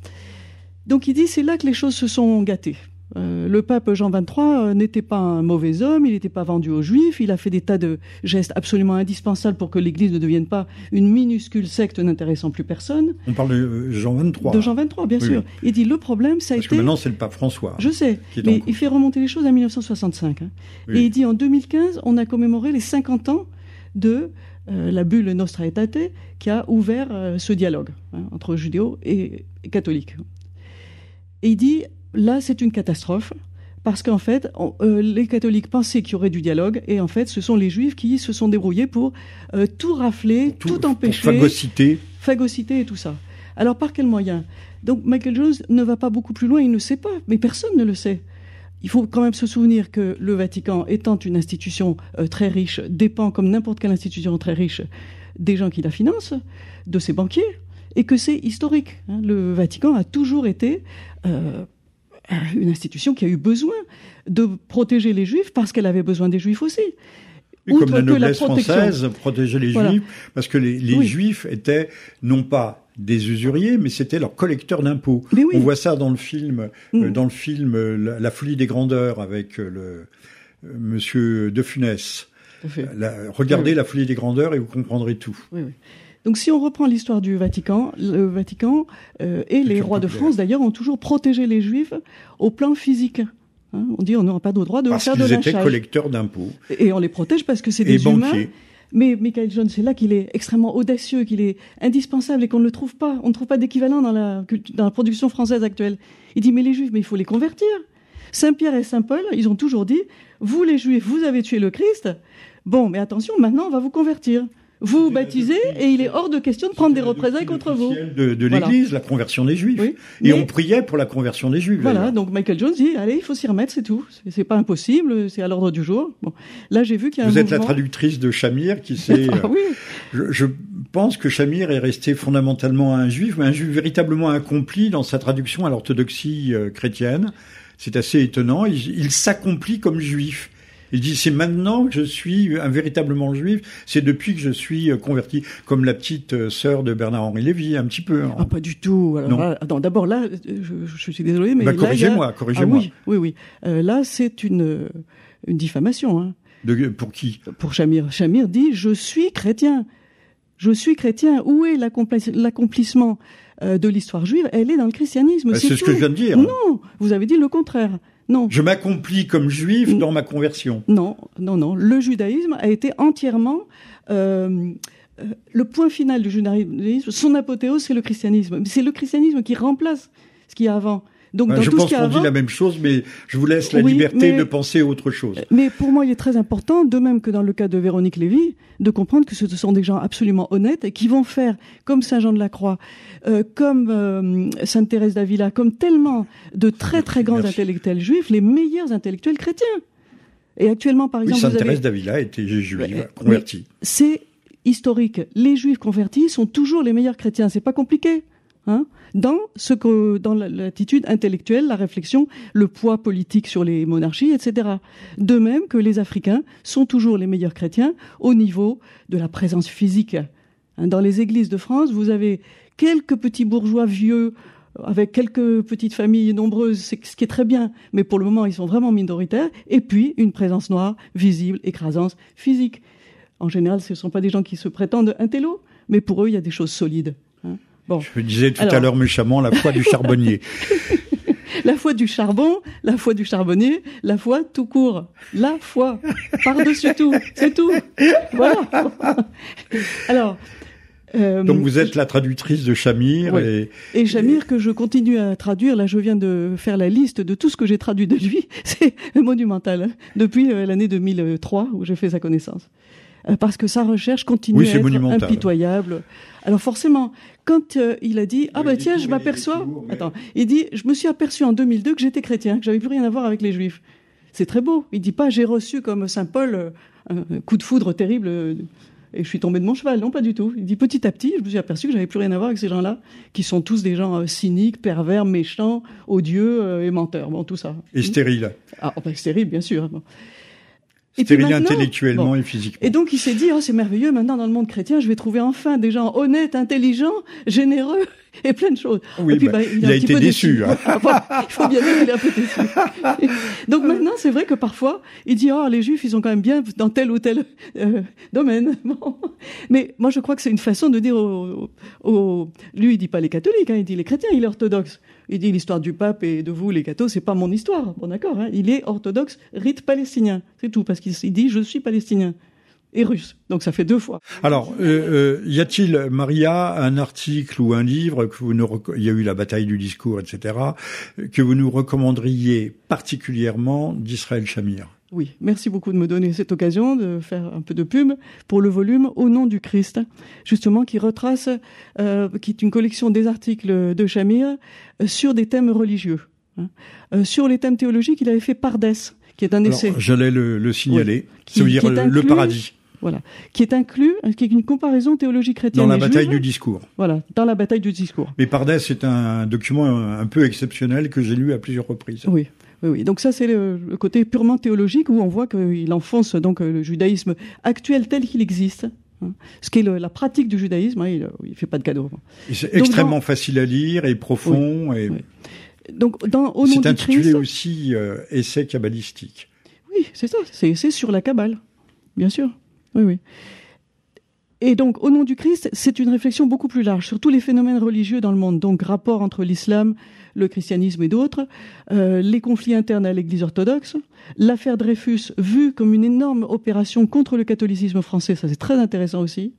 Donc il dit, c'est là que les choses se sont gâtées. Euh, le pape Jean XXIII euh, n'était pas un mauvais homme, il n'était pas vendu aux juifs, il a fait des tas de gestes absolument indispensables pour que l'Église ne devienne pas une minuscule secte n'intéressant plus personne. On parle de euh, Jean XXIII. De Jean XXIII, bien sûr. Il dit le problème, ça a été... Parce que maintenant c'est le pape François. Je sais, mais il fait remonter les choses à 1965. Hein. Et il dit en 2015, on a commémoré les 50 ans de la bulle Nostra Aetate qui a ouvert ce dialogue hein, entre judéo et catholiques. Et il dit là, c'est une catastrophe. Parce qu'en fait, euh, les catholiques pensaient qu'il y aurait du dialogue, et en fait, ce sont les juifs qui se sont débrouillés pour euh, tout rafler, tout, empêcher. phagocyter. Phagocyter et tout ça. Alors, par quels moyens Donc, Michael Jones ne va pas beaucoup plus loin, il ne sait pas, mais personne ne le sait. Il faut quand même se souvenir que le Vatican, étant une institution euh, très riche, dépend, comme n'importe quelle institution très riche, des gens qui la financent, de ses banquiers, et que c'est historique. Hein. Le Vatican a toujours été euh, une institution qui a eu besoin de protéger les juifs parce qu'elle avait besoin des juifs aussi. comme la noblesse française protégeait les juifs, parce que les, juifs étaient non pas des usuriers, mais c'était leurs collecteurs d'impôts. On voit ça dans le film, euh, mm. dans le film euh, la, folie des grandeurs avec le Monsieur De Funès. regardez la folie des grandeurs et vous comprendrez tout. Oui, oui. Donc si on reprend l'histoire du Vatican, le Vatican euh, et les rois de France d'ailleurs ont toujours protégé les Juifs au plan physique. Hein. on dit on n'a pas de droit de faire de lynchage. Parce qu'ils étaient collecteurs d'impôts. Et on les protège parce que c'est des humains. Mais Michael Jones, c'est là qu'il est extrêmement audacieux, qu'il est indispensable et qu'on ne le trouve pas. On ne trouve pas d'équivalent dans la, dans la production française actuelle. Il dit mais les Juifs, mais il faut les convertir. Saint Pierre et Saint Paul, ils ont toujours dit vous les Juifs, vous avez tué le Christ. Bon, mais attention, maintenant on va vous convertir vous baptisez et il est hors de question de prendre des représailles contre vous. De, de l'Église, la conversion des Juifs. et on priait pour la conversion des Juifs. Voilà, donc Michael Jones dit allez, il faut s'y remettre, c'est tout. C'est pas impossible, c'est à l'ordre du jour. Bon, là j'ai vu qu'il y a Vous un êtes la traductrice de Shamir qui s'est. ah, oui. je, je, pense que Shamir est resté fondamentalement un juif, mais un juif véritablement accompli dans sa traduction à l'orthodoxie euh, chrétienne. C'est assez étonnant. Il, il s'accomplit comme juif. Il dit c'est maintenant que je suis un véritablement juif, c'est depuis que je suis euh, converti, comme la petite euh, sœur de Bernard-Henri Lévy, un petit peu. Hein. Ah, pas du tout. non. D'abord là, je, suis désolé, mais bah, corrigez-moi, corrigez-moi. Ah, oui, oui, oui. Euh, là, c'est une une diffamation. Hein. De, pour qui? Pour Chamir. Chamir dit je suis chrétien. Je suis chrétien. Où est l'accomplissement de l'histoire juive? Elle est dans le christianisme. Bah, c'est ce que je viens de dire. Non, vous avez dit le contraire. Non. Je m'accomplis comme juif dans ma conversion. Non, non, non. Le judaïsme a été entièrement euh, euh, le point final du judaïsme. Son apothéose, c'est le christianisme. C'est le christianisme qui remplace ce qu'il y a avant. Donc, je pense qu'on dit la même chose, mais je vous laisse la liberté de penser autre chose. Mais pour moi, il est très important, de même que dans le cas de Véronique Lévy, de comprendre que ce sont des gens absolument honnêtes et qui vont faire, comme Saint Jean de la Croix, euh, comme euh, Sainte Thérèse d'Avila, comme tellement de très très grands intellectuels juifs, les meilleurs intellectuels chrétiens. Et actuellement, par exemple, oui, Sainte Thérèse d'Avila était juive, convertie. C'est historique. Les juifs convertis sont toujours les meilleurs chrétiens. C'est pas compliqué. Hein, dans ce que, dans l'attitude intellectuelle, la réflexion, le poids politique sur les monarchies, etc. De même que les Africains sont toujours les meilleurs chrétiens au niveau de la présence physique. Hein, dans les églises de France, vous avez quelques petits bourgeois vieux, avec quelques petites familles nombreuses, ce qui est très bien, mais pour le moment, ils sont vraiment minoritaires. Et puis, une présence noire visible, écrasante, physique. En général, ce ne sont pas des gens qui se prétendent intello, mais pour eux, il y a des choses solides. Bon. Je disais tout à l'heure méchamment la foi du charbonnier. la foi du charbon, la foi du charbonnier, la foi tout court. La foi, par-dessus tout, c'est tout. Voilà. Alors, euh, Donc vous êtes la traductrice de Chamir. Et, et Chamir que je continue à traduire. Là, je viens de faire la liste de tout ce que j'ai traduit de lui. C'est monumental. Hein, depuis euh, l'année 2003 où j'ai fait sa connaissance. Euh, parce que sa recherche continue à être impitoyable. Alors forcément, quand il a dit ah bah tiens, je m'aperçois. Attends, il dit je me suis aperçu en 2002 que j'étais chrétien, que j'avais plus rien à voir avec les juifs. C'est très beau. Il dit pas j'ai reçu comme saint Paul un coup de foudre terrible et je suis tombé de mon cheval. Non, pas du tout. Il dit petit à petit, je me suis aperçu que j'avais plus rien à voir avec ces gens-là, qui sont tous des gens euh, cyniques, pervers, méchants, odieux euh, et menteurs. Bon, tout ça. Et stériles. Ah, oh, ben, stérile, bien sûr. Bon. Stérile intellectuellement et physiquement. Et donc il s'est dit, oh, c'est merveilleux, maintenant dans le monde chrétien, je vais trouver enfin des gens honnêtes, intelligents, généreux et plein de choses. Oui, puis, bah, bah, il, a, été déçu. Hein. il faut bien dire qu'il est un peu déçu. donc maintenant, c'est vrai que parfois, il dit, oh, les juifs, ils sont quand même bien dans tel ou tel euh, domaine. Bon. Mais moi, je crois que c'est une façon de dire aux... Lui, il dit pas les catholiques, hein, il dit les chrétiens, il est orthodoxe. Il dit l'histoire du pape et de vous, les cathos, c'est pas mon histoire. Bon, d'accord. Hein. Il est orthodoxe, rite palestinien. C'est tout, parce qu'il dit je suis palestinien et russe. Donc ça fait deux fois. Alors, euh, euh, y a-t-il, Maria, un article ou un livre que vous nous, il y a eu la bataille du discours, etc., que vous nous recommanderiez particulièrement d'Israël Shamir? Oui, merci beaucoup de me donner cette occasion de faire un peu de pub pour le volume Au nom du Christ, justement qui retrace, euh, qui est une collection des articles de Shamir euh, sur des thèmes religieux. Hein. Euh, sur les thèmes théologiques, il avait fait Pardès, qui est un essai. J'allais le, le signaler, qui, ça veut dire le, paradis. Voilà, qui est inclus, qui est une comparaison théologie chrétienne. Dans la bataille du discours. Voilà, dans la bataille du discours. Mais Pardès c'est un document un peu exceptionnel que j'ai lu à plusieurs reprises. Oui, oui, Donc ça, c'est le, côté purement théologique où on voit qu'il enfonce donc le judaïsme actuel tel qu'il existe. Hein. Ce qui est la pratique du judaïsme, hein, il ne fait pas de cadeau. C'est extrêmement facile à lire et profond. et... Donc, dans, au C'est intitulé aussi euh, Essai kabbalistique. Oui, c'est ça. C'est sur la Kabbale, bien sûr. Oui, oui. Et donc, au nom du Christ, c'est une réflexion beaucoup plus large sur tous les phénomènes religieux dans le monde. Donc, rapport entre l'islam, le christianisme et d'autres, euh, les conflits internes à l'Église orthodoxe, l'affaire Dreyfus vue comme une énorme opération contre le catholicisme français, ça c'est très intéressant aussi,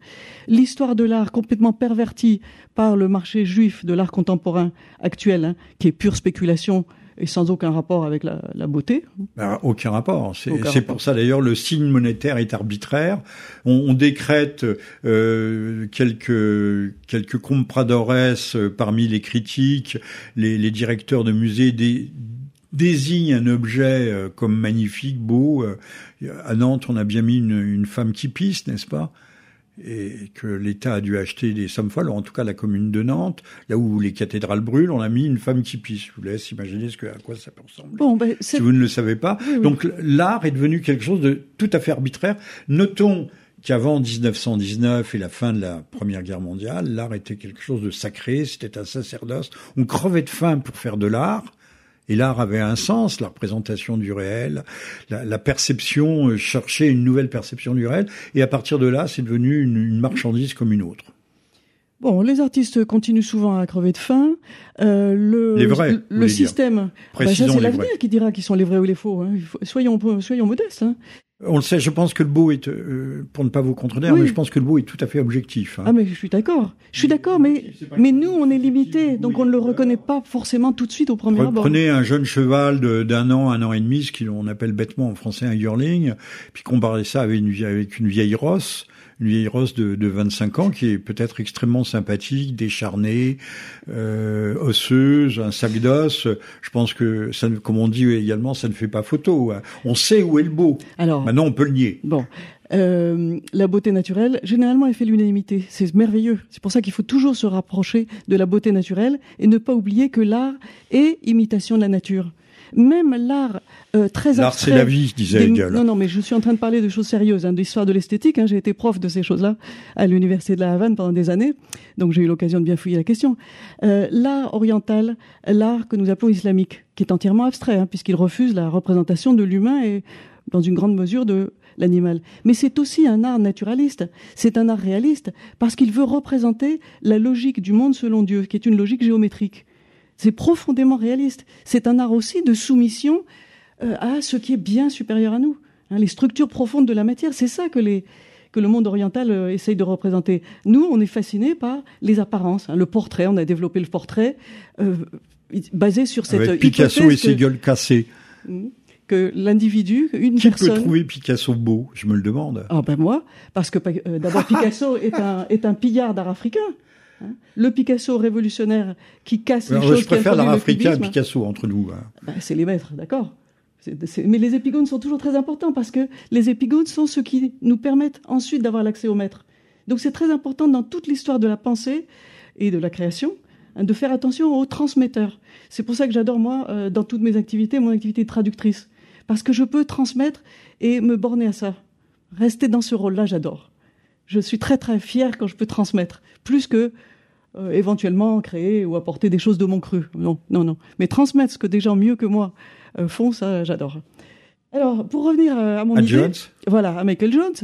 l'histoire de l'art complètement pervertie par le marché juif de l'art contemporain actuel, hein, qui est pure spéculation et sans aucun rapport avec la, la beauté. Ben, aucun rapport. C'est pour ça d'ailleurs le signe monétaire est arbitraire. On, on décrète euh, quelques quelques compradores euh, parmi les critiques, les, les directeurs de musées des, désignent un objet euh, comme magnifique, beau. Euh, à Nantes, on a bien mis une, une femme qui pisse, n'est-ce pas? Et que l'État a dû acheter des sommes folles, en tout cas la commune de Nantes, là où les cathédrales brûlent, on a mis une femme qui pisse. Je vous laisse imaginer ce que, à quoi ça peut ressembler. Bon, ben, si vous ne le savez pas. Donc l'art est devenu quelque chose de tout à fait arbitraire. Notons qu'avant 1919 et la fin de la Première Guerre mondiale, l'art était quelque chose de sacré, c'était un sacerdoce. On crevait de faim pour faire de l'art. Et l'art avait un sens, la représentation du réel, la, la, perception, euh, chercher une nouvelle perception du réel. Et à partir de là, c'est devenu une, une, marchandise comme une autre. Bon, les artistes continuent souvent à crever de faim. Euh, le, les vrais, le, système, bah, ça c'est l'avenir qui dira qui sont les vrais ou les faux. Hein. Soyons, soyons modestes. Hein. On le sait, je pense que le beau est, euh, pour ne pas vous contredire, mais je pense que le beau est tout à fait objectif. Hein. Ah mais je suis d'accord, je suis d'accord, mais mais nous on est limité, donc on ne le reconnaît pas forcément tout de suite au premier abord. Prenez un jeune cheval d'un an, un an et demi, ce qu'on appelle bêtement en français un yearling, puis comparez ça avec une, avec une vieille rosse une vieille rosse de, de 25 ans qui est peut-être extrêmement sympathique, décharnée, euh, osseuse, un sac d'os. Je pense que, ça, comme on dit également, ça ne fait pas photo. Hein. On sait où est le beau. Alors, Maintenant, on peut le nier. Bon. Euh, la beauté naturelle, généralement, elle fait l'unanimité. C'est merveilleux. C'est pour ça qu'il faut toujours se rapprocher de la beauté naturelle et ne pas oublier que l'art est imitation de la nature. Même l'art euh, très L'art, c'est la vie, disait Hegel. Non, non, mais je suis en train de parler de choses sérieuses, hein, d'histoire de l'esthétique. Hein, j'ai été prof de ces choses-là à l'université de la Havane pendant des années, donc j'ai eu l'occasion de bien fouiller la question. Euh, l'art oriental, l'art que nous appelons islamique, qui est entièrement abstrait, hein, puisqu'il refuse la représentation de l'humain et, dans une grande mesure, de l'animal. Mais c'est aussi un art naturaliste, c'est un art réaliste, parce qu'il veut représenter la logique du monde selon Dieu, qui est une logique géométrique. C'est profondément réaliste. C'est un art aussi de soumission euh, à ce qui est bien supérieur à nous. Hein, les structures profondes de la matière, c'est ça que, les, que le monde oriental euh, essaye de représenter. Nous, on est fascinés par les apparences. Hein, le portrait, on a développé le portrait euh, basé sur cette Avec Picasso et ses gueules cassées. Hmm que l'individu, une Qui personne. peut trouver Picasso beau? Je me le demande. Ah ben moi, parce que euh, d'abord Picasso est un est un pillard d'art africain. Hein. le Picasso révolutionnaire qui casse les choses. Je préfère l'art africain à Picasso entre nous. Hein. Ben, c'est les maîtres, d'accord. Mais les épigones sont toujours très importants parce que les épigones sont ceux qui nous permettent ensuite d'avoir l'accès aux maîtres. Donc c'est très important dans toute l'histoire de la pensée et de la création hein, de faire attention aux transmetteurs. C'est pour ça que j'adore, moi, euh, dans toutes mes activités, mon activité de traductrice parce que je peux transmettre et me borner à ça. Rester dans ce rôle-là, j'adore. Je suis très très fière quand je peux transmettre, plus que euh, éventuellement créer ou apporter des choses de mon cru. Non, non, non. Mais transmettre ce que des gens mieux que moi euh, font, ça, j'adore. Alors, pour revenir à mon à idée, Jones. voilà, à Michael Jones.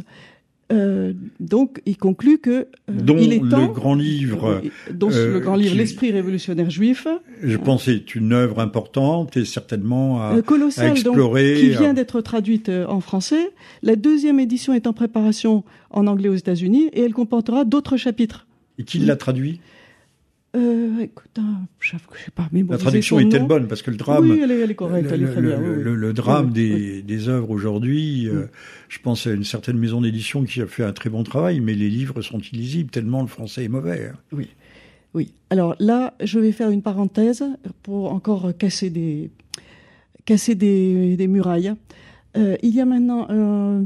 Euh, donc, il conclut que euh, dont il est temps, le grand livre, dont le grand livre, l'esprit révolutionnaire juif. Je pense c'est une œuvre importante et certainement à, colossale, à explorer, donc, qui vient d'être traduite en français. La deuxième édition est en préparation en anglais aux États-Unis et elle comportera d'autres chapitres. Et qui l'a traduit? Euh, écoute, hein, je, je sais pas, mais bon, la traduction est-elle bonne parce que le drame, oui, elle est, elle est correcte, le, elle est très bien. Le, oui, le, le drame oui, des, oui. des œuvres aujourd'hui, euh, je pense à une certaine maison d'édition qui a fait un très bon travail, mais les livres sont illisibles tellement le français est mauvais. Hein. Oui, oui. Alors là, je vais faire une parenthèse pour encore casser des casser des, des murailles. Euh, il y a maintenant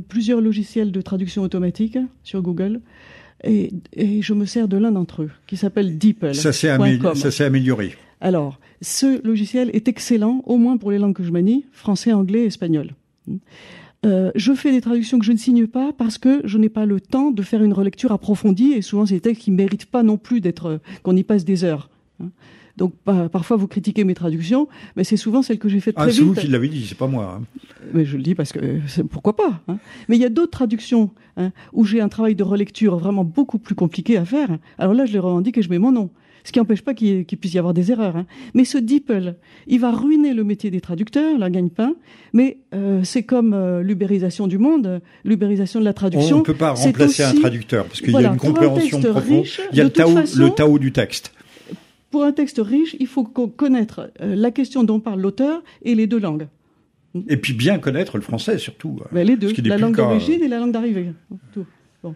plusieurs logiciels de traduction automatique sur Google. Et, et, je me sers de l'un d'entre eux, qui s'appelle DeepL. Ça s'est amé amélioré. Alors, ce logiciel est excellent, au moins pour les langues que je manie, français, anglais, espagnol. Euh, je fais des traductions que je ne signe pas parce que je n'ai pas le temps de faire une relecture approfondie, et souvent c'est des textes qui ne méritent pas non plus d'être qu'on y passe des heures. Donc parfois vous critiquez mes traductions, mais c'est souvent celles que j'ai faites très ah, vite. C'est vous qui l'avez dit, c'est pas moi. Hein. Mais je le dis parce que pourquoi pas. Hein. Mais il y a d'autres traductions hein, où j'ai un travail de relecture vraiment beaucoup plus compliqué à faire. Alors là, je les revendique et je mets mon nom. Ce qui n'empêche pas qu'il qu puisse y avoir des erreurs. Hein. Mais ce DeepL, il va ruiner le métier des traducteurs, la gagne-pain. Mais euh, c'est comme euh, l'ubérisation du monde, l'ubérisation de la traduction. On ne peut pas remplacer aussi, un traducteur parce qu'il voilà, y a une compréhension profonde. Riche, il y a le Tao, façon, le Tao du texte. Pour un texte riche, il faut connaître euh, la question dont parle l'auteur et les deux langues. Et puis bien connaître le français surtout. Ben, les deux, la langue d'origine et la langue d'arrivée. Bon.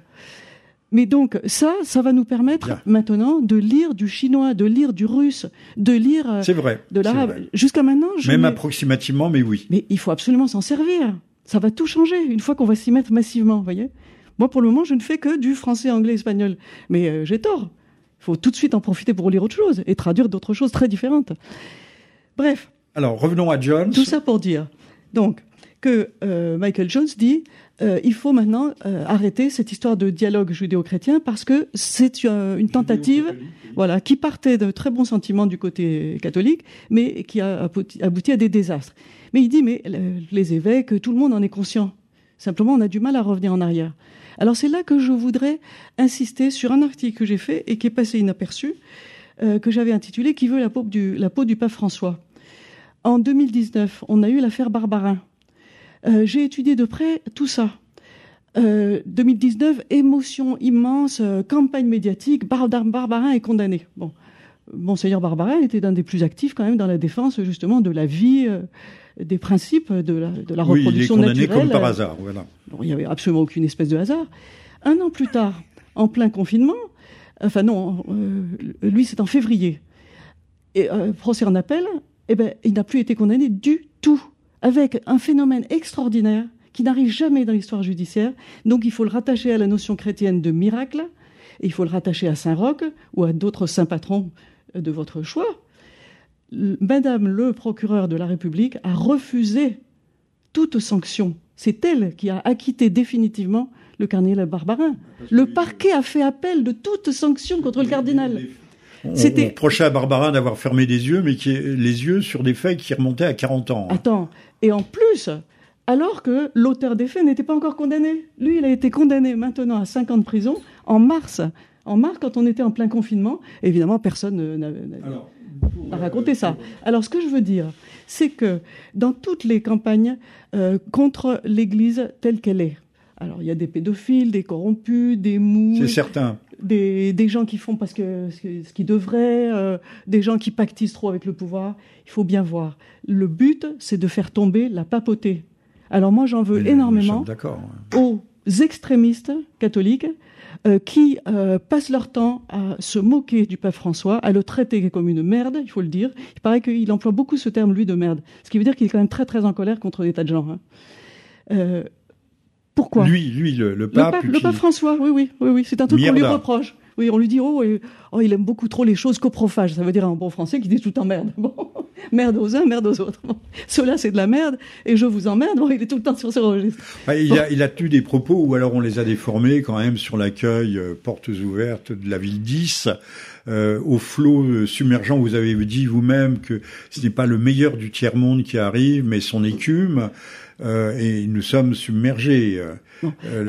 Mais donc ça, ça va nous permettre Bien. maintenant de lire du chinois, de lire du russe, de lire euh, vrai. de c'est l'arabe. vrai. Jusqu'à maintenant, je Même approximativement, mais oui. mais il faut absolument s'en servir. Ça va tout changer une fois qu'on va s'y mettre massivement, vous voyez. Moi, pour le moment, je ne fais que du français, anglais, espagnol. Mais euh, j'ai tort. Il faut tout de suite en profiter pour lire autre chose et traduire d'autres choses très différentes. Bref, Alors revenons à Jones. tout ça pour dire donc que euh, Michael Jones dit euh, il faut maintenant euh, arrêter cette histoire de dialogue judéo-chrétien parce que c'est une tentative voilà qui partait de très bons sentiments du côté catholique mais qui a abouti- abouti à des désastres. Mais il dit mais les évêques tout le monde en est conscient. Simplement on a du mal à revenir en arrière. Alors c'est là que je voudrais insister sur un article que j'ai fait et qui est passé inaperçu euh, que j'avais intitulé Qui veut la peau du, pape François? En 2019, on a eu l'affaire Barbarin. Euh, J'ai étudié de près tout ça. Euh, 2019, émotion immense, euh, campagne médiatique, Bar- Barbarin est condamné. Bon, Monseigneur Barbarin était d'un des plus actifs quand même dans la défense justement de la vie, euh, des principes de la, de la oui, il est reproduction condamné naturelle. comme par hasard. Voilà. Bon, il n'y avait absolument aucune espèce de hasard. Un an plus tard, en plein confinement, enfin non, euh, lui c'est en février, et euh, procès en appel, eh ben, il n'a plus été condamné du tout, avec un phénomène extraordinaire qui n'arrive jamais dans l'histoire judiciaire. Donc il faut le rattacher à la notion chrétienne de miracle, et il faut le rattacher à Saint Roch ou à d'autres saints patrons de votre choix. Madame le procureur de la République a refusé toute sanction. C'est elle qui a acquitté définitivement le cardinal Barbarin. Le parquet a fait appel de toute sanction contre le cardinal. On, C'était... reprochait à Barbarin d'avoir fermé des yeux, mais qui, les yeux sur des faits qui remontaient à 40 ans. Attends, et en plus, alors que l'auteur des faits n'était pas encore condamné. Lui, il a été condamné maintenant à 5 ans de prison en mars. En mars, quand on était en plein confinement, évidemment, personne n'a raconté ça. Alors, ce que je veux dire, c'est que dans toutes les campagnes euh, contre l'Église telle qu'elle est, alors il y a des pédophiles, des corrompus, des mous. C'est certain. Des, des, gens qui font parce que ce qu'ils devraient, euh, des gens qui pactisent trop avec le pouvoir. Il faut bien voir. Le but, c'est de faire tomber la papauté. Alors moi, j'en veux énormément aux extrémistes catholiques euh, qui euh, passent leur temps à se moquer du pape François, à le traiter comme une merde, il faut le dire. Il paraît qu'il emploie beaucoup ce terme, lui, de merde. Ce qui veut dire qu'il est quand même très, très en colère contre des tas de gens. Hein. Euh, pourquoi? Lui, lui, le, pape. Le pape, François, oui, oui, oui, oui. C'est un truc qu'on lui reproche. Oui, on lui dit, oh, oh, il aime beaucoup trop les choses coprophages. Ça veut dire en bon français qu'il dit tout en merde. Bon. merde aux uns, merde aux autres. Bon. Cela, c'est de la merde, et je vous emmerde. Bon, il est tout le temps sur ce registre. il, a, il a tenu des propos, ou alors on les a déformés quand même sur l'accueil euh, portes ouvertes de la ville 10. Euh, au flot euh, submergent, vous avez dit vous-même que ce n'est pas le meilleur du tiers-monde qui arrive, mais son écume. Euh, et nous sommes submergés. Euh,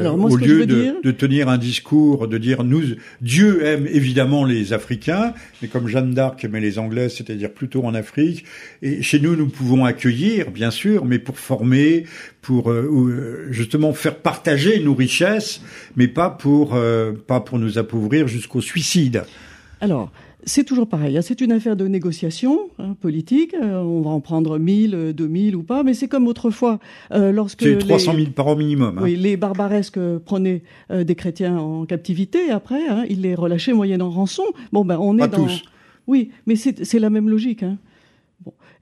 au lieu de, de, tenir un discours, de dire nous, Dieu aime évidemment les Africains, mais comme Jeanne d'Arc aimait les Anglais, c'est-à-dire plutôt en Afrique. Et chez nous, nous pouvons accueillir, bien sûr, mais pour former, pour euh, justement faire partager nos richesses, mais pas pour pas pour nous appauvrir jusqu'au suicide. Alors, c'est toujours pareil. Hein. C'est une affaire de négociation hein, politique. Euh, on va en prendre 1000, 2000 ou pas, mais c'est comme autrefois euh, lorsque c'est 300 000 par an minimum. Hein. Oui, les barbaresques prenaient euh, des chrétiens en captivité. Après, hein, ils les relâchaient moyennant rançon. Bon, ben on est dans. Tous. Oui, mais c'est la même logique. Hein.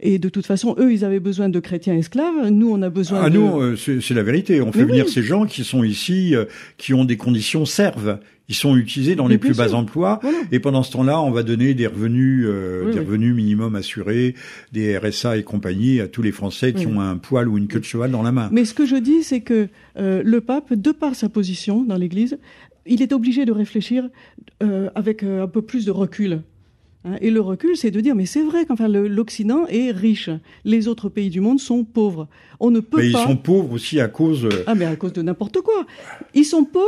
Et de toute façon, eux, ils avaient besoin de chrétiens esclaves. Nous, on a besoin ah, de. nous, c'est la vérité. On fait venir ces gens qui sont ici, qui ont des conditions serves ils sont utilisés dans les plus bas emplois. Et pendant ce temps-là, on va donner des revenus, euh, des revenus minimum assurés, des RSA et compagnie à tous les Français qui ont un poil ou une queue de cheval dans la main. Mais ce que je dis, c'est que euh, le pape, de par sa position dans l'Église, il est obligé de réfléchir euh, avec un peu plus de recul. Hein. Et le recul, c'est de dire, mais c'est vrai qu'enfin l'Occident est riche, les autres pays du monde sont pauvres. On ne peut mais pas. ils sont pauvres aussi à cause. Ah, mais à cause de n'importe quoi. Ils sont pauvres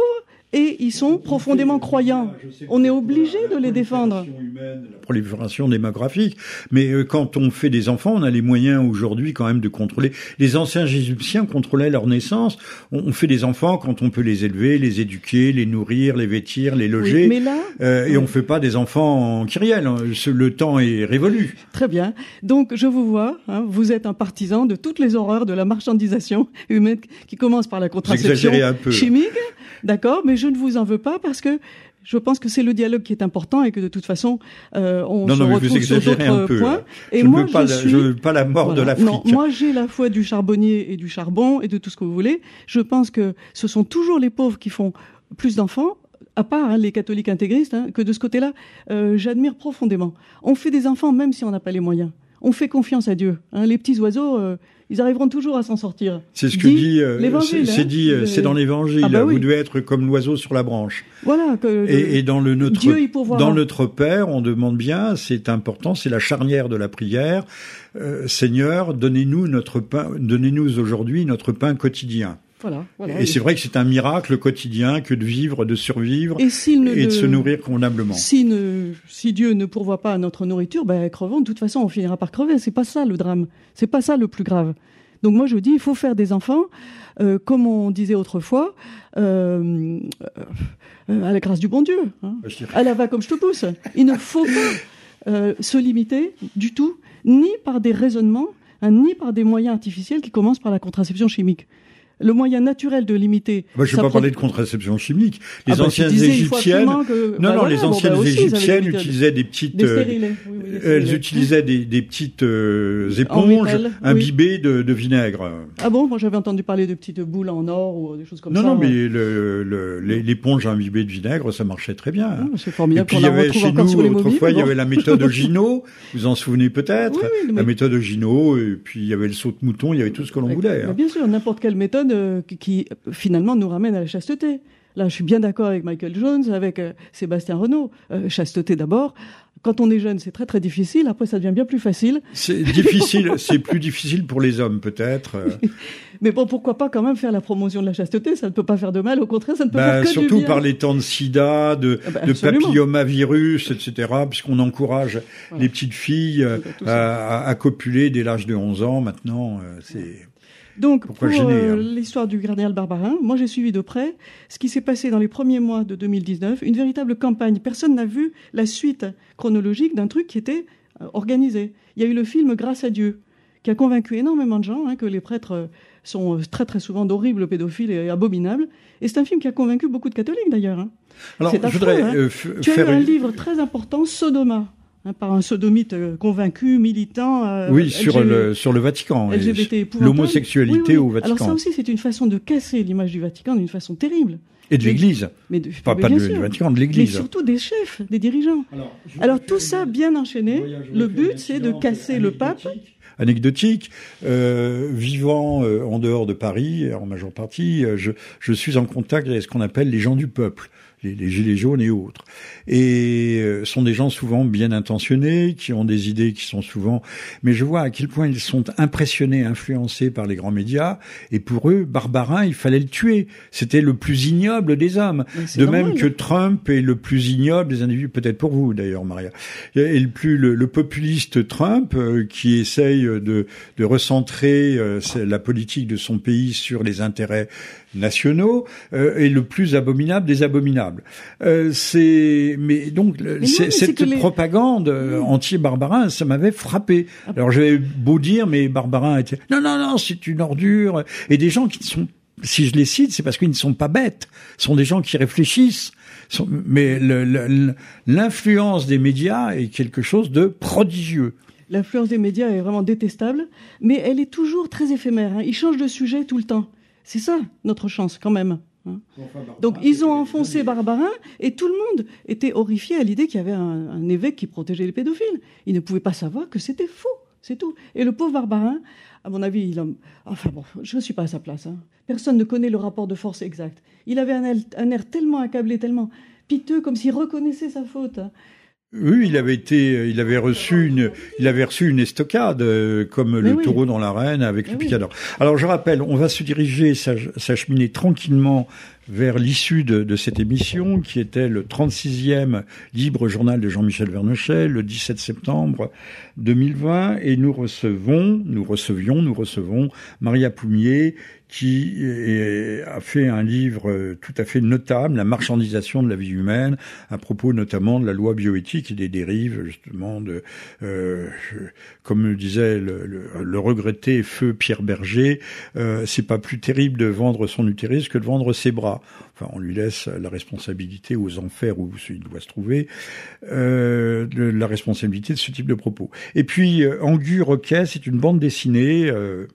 et ils sont profondément croyants. On est obligé de les défendre. la prolifération démographique. Mais euh, quand on fait des enfants, on a les moyens aujourd'hui quand même de contrôler. Les anciens Égyptiens contrôlaient leur naissance. On fait des enfants quand on peut les élever, les éduquer, les nourrir, les vêtir, les loger. mais là, euh, et on fait pas des enfants en kyrielle. Le temps est révolu. Très bien. Donc je vous vois, hein, vous êtes un partisan de toutes les horreurs de la marchandisation humaine qui commence par la contraception chimique. D'accord, mais je ne vous en veux pas parce que je pense que c'est le dialogue qui est important et que de toute façon, euh, on non, se non, retrouve sur d'autres points. Et je moi, ne veux pas, je, suis... veux pas la mort de l'Afrique. Non, moi, j'ai la foi du charbonnier et du charbon et de tout ce que vous voulez. Je pense que ce sont toujours les pauvres qui font plus d'enfants à part hein, les catholiques intégristes, hein, que de ce côté-là, euh, j'admire profondément. On fait des enfants même si on n'a pas les moyens. On fait confiance à Dieu. Hein. Les petits oiseaux, euh, ils arriveront toujours à s'en sortir. C'est ce que dit, euh, l'évangile. C'est hein. dit, euh, c'est dans l'évangile. Ah bah Vous devez être comme l'oiseau sur la branche. Voilà. Que, et, et, dans le notre, dans notre Père, on demande bien, c'est important, c'est la charnière de la prière. Euh, Seigneur, donnez-nous notre pain, donnez-nous aujourd'hui notre pain quotidien. Voilà, voilà, et c'est vrai que c'est un miracle quotidien que de vivre, de survivre et, et de se nourrir convenablement. Si, ne, si Dieu ne pourvoit pas à notre nourriture, ben crevons. De toute façon, on finira par crever. C'est pas ça le drame. C'est pas ça le plus grave. Donc moi je dis, il faut faire des enfants, euh, comme on disait autrefois, euh, euh, à la grâce du bon Dieu. Hein. À la va comme je te pousse. Il ne faut pas euh, se limiter du tout, ni par des raisonnements, hein, ni par des moyens artificiels qui commencent par la contraception chimique. Le moyen naturel de limiter. Je ne vais pas parler de contraception chimique. Les ah bah, anciennes égyptiennes, non, bah non, les anciennes bah égyptiennes utilisaient des petites, euh, elles utilisaient des, des petites euh, éponges imbibées de, de, vinaigre. Ah bon, moi j'avais entendu parler de petites boules en or ou des choses comme ça. Non, non, mais l'éponge imbibée de vinaigre, ça marchait très bien. Ah, c'est formidable. Et puis il y avait chez nous autrefois, il y avait la méthode Gino. Vous en souvenez peut-être La méthode Gino. Et puis il y avait le saut de mouton. Il y avait tout ce que l'on voulait. Hein. Bien sûr, n'importe quelle méthode qui, finalement nous ramène à la chasteté. Là, je suis bien d'accord avec Michael Jones, avec euh, Sébastien Renaud. Euh, chasteté d'abord. Quand on est jeune, c'est très très difficile. Après, ça devient bien plus facile. C'est difficile, c'est plus difficile pour les hommes peut-être. Mais bon, pourquoi pas quand même faire la promotion de la chasteté? Ça ne peut pas faire de mal. Au contraire, ça ne peut bah, faire que surtout du bien. par les temps de SIDA, de, ah bah, de papillomavirus, etc. Puisqu'on encourage les petites filles à, à, copuler dès l'âge de 11 ans. Maintenant, c'est donc, pour euh, hein l'histoire du cardinal Barbarin, moi j'ai suivi de près ce qui s'est passé dans les premiers mois de 2019, une véritable campagne. Personne n'a vu la suite chronologique d'un truc qui était euh, organisé. Il y a eu le film Grâce à Dieu, qui a convaincu énormément de gens hein, que les prêtres euh, sont très très souvent d'horribles pédophiles et abominables. Et c'est un film qui a convaincu beaucoup de catholiques d'ailleurs. Hein. Alors, je voudrais hein. tu as eu un livre très important, Sodoma. Hein, par un sodomite euh, convaincu, militant. Euh, oui, sur le sur le Vatican, l'homosexualité au Vatican. Alors ça aussi, c'est une façon de casser l'image du Vatican d'une façon terrible. Et de l'Église. Mais pas, pas du Vatican, de l'Église. Mais surtout des chefs, des dirigeants. Alors, tout ça bien enchaîné. Le but, c'est de casser le pape anecdotique. Euh, vivant euh, en dehors de Paris, en majeure partie, je, je suis en contact avec ce qu'on appelle les gens du peuple les, les, gilets jaunes et autres. Et euh, sont des gens souvent bien intentionnés, qui ont des idées qui sont souvent... Mais je vois à quel point ils sont impressionnés, influencés par les grands médias. Et pour eux, Barbarin, il fallait le tuer. C'était le plus ignoble des hommes. De même que Trump est le plus ignoble des individus, peut-être pour vous d'ailleurs, Maria. Et le plus le, populiste Trump, euh, qui essaye de, de recentrer euh, la politique de son pays sur les intérêts nationaux euh, est le plus abominable des abominables. Euh, c'est mais donc cette propagande euh, anti-Barbarin, ça m'avait frappé. Ah Alors j'avais beau dire, mais Barbarin était non non non, c'est une ordure. Et des gens qui sont si je les cite, c'est parce qu'ils ne sont pas bêtes. Ce sont des gens qui réfléchissent. Mais l'influence des médias est quelque chose de prodigieux. L'influence des médias est vraiment détestable, mais elle est toujours très éphémère. Hein. Ils changent de sujet tout le temps. C'est ça notre chance quand même. Hein. Donc ils ont enfoncé Barbarin et tout le monde était horrifié à l'idée qu'il y avait un, évêque qui protégeait les pédophiles. Il ne pouvait pas savoir que c'était faux, c'est tout. Et le pauvre Barbarin, à mon avis, il a... enfin bon, je ne suis pas à sa place. Hein. Personne ne connaît le rapport de force exact. Il avait un air, tellement accablé, tellement piteux, comme s'il reconnaissait sa faute. Hein. Oui, il avait été, il avait reçu une, il avait reçu une estocade euh, comme le taureau dans l'arène avec le picador. Alors je rappelle, on va se diriger, s'acheminer tranquillement vers l'issue de, de, cette émission, qui était le 36e libre journal de Jean-Michel Vernochet, le 17 septembre 2020, et nous recevons, nous recevions, nous recevons Maria Poumier, qui a fait un livre tout à fait notable, La marchandisation de la vie humaine, à propos notamment de la loi bioéthique et des dérives, justement, de, euh, comme le disait le, le, regretté feu Pierre Berger, euh, c'est pas plus terrible de vendre son utérus que de vendre ses bras. Enfin, on lui laisse la responsabilité aux enfers où il doit se trouver, euh, la responsabilité de ce type de propos. Et puis, euh, Angu Roquet, c'est une bande dessinée euh,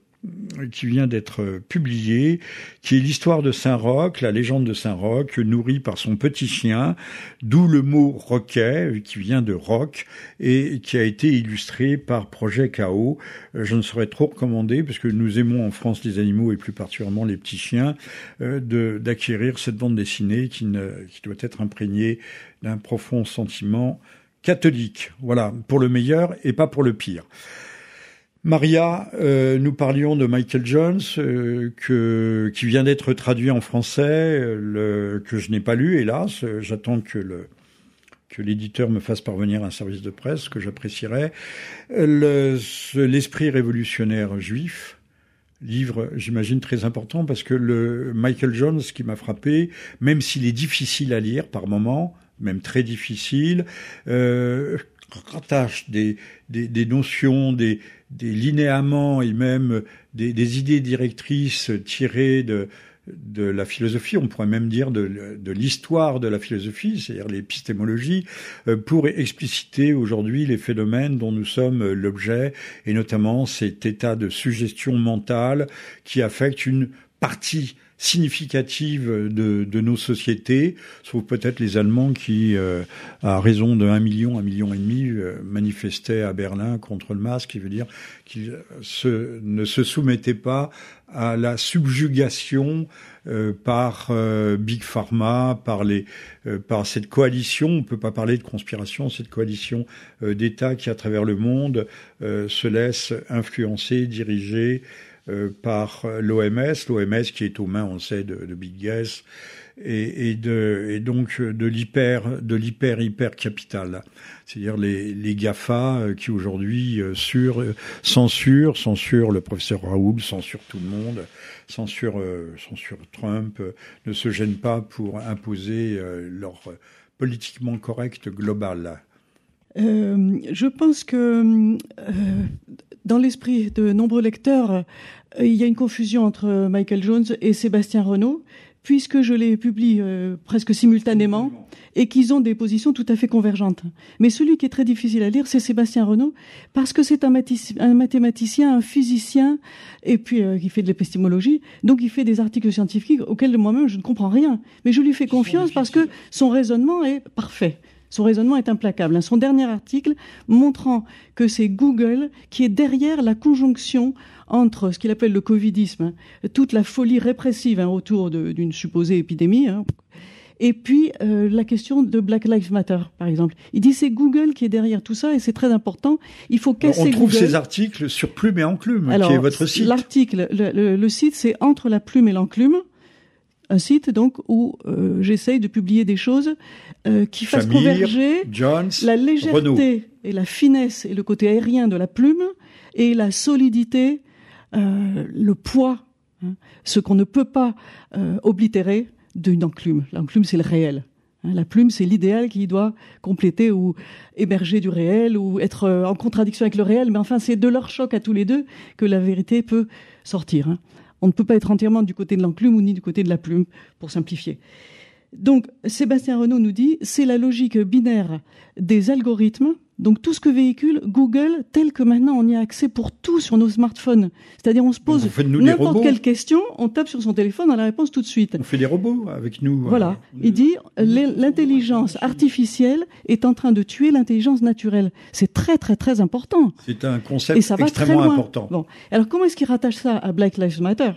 qui vient d'être publié, qui est l'histoire de Saint-Roch, la légende de Saint-Roch, nourrie par son petit chien, d'où le mot roquet, qui vient de roc, et qui a été illustré par Projet Chaos. Je ne saurais trop recommander, parce que nous aimons en France les animaux, et plus particulièrement les petits chiens, euh, d'acquérir cette bande dessinée qui doit être imprégnée d'un profond sentiment catholique. Voilà, pour le meilleur et pas pour le pire. Maria, euh, nous parlions de Michael Jones, euh, qui vient d'être traduit en français, le, que je n'ai pas lu, hélas. J'attends que l'éditeur me fasse parvenir un service de presse que j'apprécierais. L'esprit révolutionnaire juif, livre, j'imagine, très important parce que Michael Jones, qui m'a frappé, même s'il est difficile à lire par moments, même très difficile, euh, rattache des, des, notions, des, des linéaments et même des, des idées directrices tirées de, de la philosophie, on pourrait même dire de, de l'histoire de la philosophie, c'est-à-dire l'épistémologie, euh, pour expliciter aujourd'hui les phénomènes dont nous sommes l'objet, et notamment cet état de suggestion mentale qui affecte une partie significative de, de nos sociétés, sauf peut-être les Allemands qui, euh, à raison de 1 million, 1 million et demi, euh, manifestaient à Berlin contre le masque, qui veut dire qu'ils se, ne se soumettaient pas à la subjugation euh, par Big Pharma, par les, par cette coalition. On ne peut pas parler de conspiration, cette coalition d'États qui, à travers le monde, se laisse influencer, diriger euh, par l'OMS, l'OMS qui est aux mains, on sait, de, de Big Gas et, et, de, et donc de l'hyper, de l'hyper hyper capital, c'est-à-dire les, les Gafa euh, qui aujourd'hui euh, sur, censurent, censurent le professeur Raoul, censurent tout le monde, censurent, censurent Trump, ne se gênent pas pour imposer leur politiquement correct global. Euh, je pense que euh, dans l'esprit de nombreux lecteurs, euh, il y a une confusion entre Michael Jones et Sébastien Renaud, puisque je les publie presque simultanément et qu'ils ont des positions tout à fait convergentes. Mais celui qui est très difficile à lire, c'est Sébastien Renaud, parce que c'est un, un, mathématicien, un physicien, et puis qui fait de l'épistémologie, donc il fait des articles scientifiques auxquels moi-même je ne comprends rien. Mais je lui fais confiance parce que son raisonnement est parfait. Son raisonnement est implacable. Son dernier article montrant que c'est Google qui est derrière la conjonction entre ce qu'il appelle le covidisme, toute la folie répressive hein, autour d'une supposée épidémie, hein, et puis euh, la question de Black Lives Matter, par exemple. Il dit c'est Google qui est derrière tout ça et c'est très important. Il faut casser On trouve ces articles sur Plume et Enclume, qui est votre site. L'article, le, site, c'est entre la plume et l'enclume un site donc où euh, j'essaye de publier des choses euh, qui fassent converger la légèreté et la finesse et le côté aérien de la plume et la solidité, euh, le poids, hein, ce qu'on ne peut pas oblitérer d'une enclume. L'enclume, c'est le réel. Hein. La plume, c'est l'idéal qui doit compléter ou émerger du réel ou être en contradiction avec le réel. Mais enfin, c'est de leur choc à tous les deux que la vérité peut sortir. Hein. On ne peut pas être entièrement du côté de l'enclume ou ni du côté de la plume, pour simplifier. Donc, Sébastien Renaud nous dit, c'est la logique binaire des algorithmes, donc tout ce que véhicule Google, tel que maintenant on y a accès pour tout sur nos smartphones. C'est-à-dire, on se pose n'importe quelle question, on tape sur son téléphone, on a la réponse tout de suite. On fait des robots avec nous. Voilà. Il dit, l'intelligence artificielle est en train de tuer l'intelligence naturelle. C'est très, très, très important. C'est un concept extrêmement important. Bon. Alors, comment est-ce qu'il rattache ça à Black Lives Matter?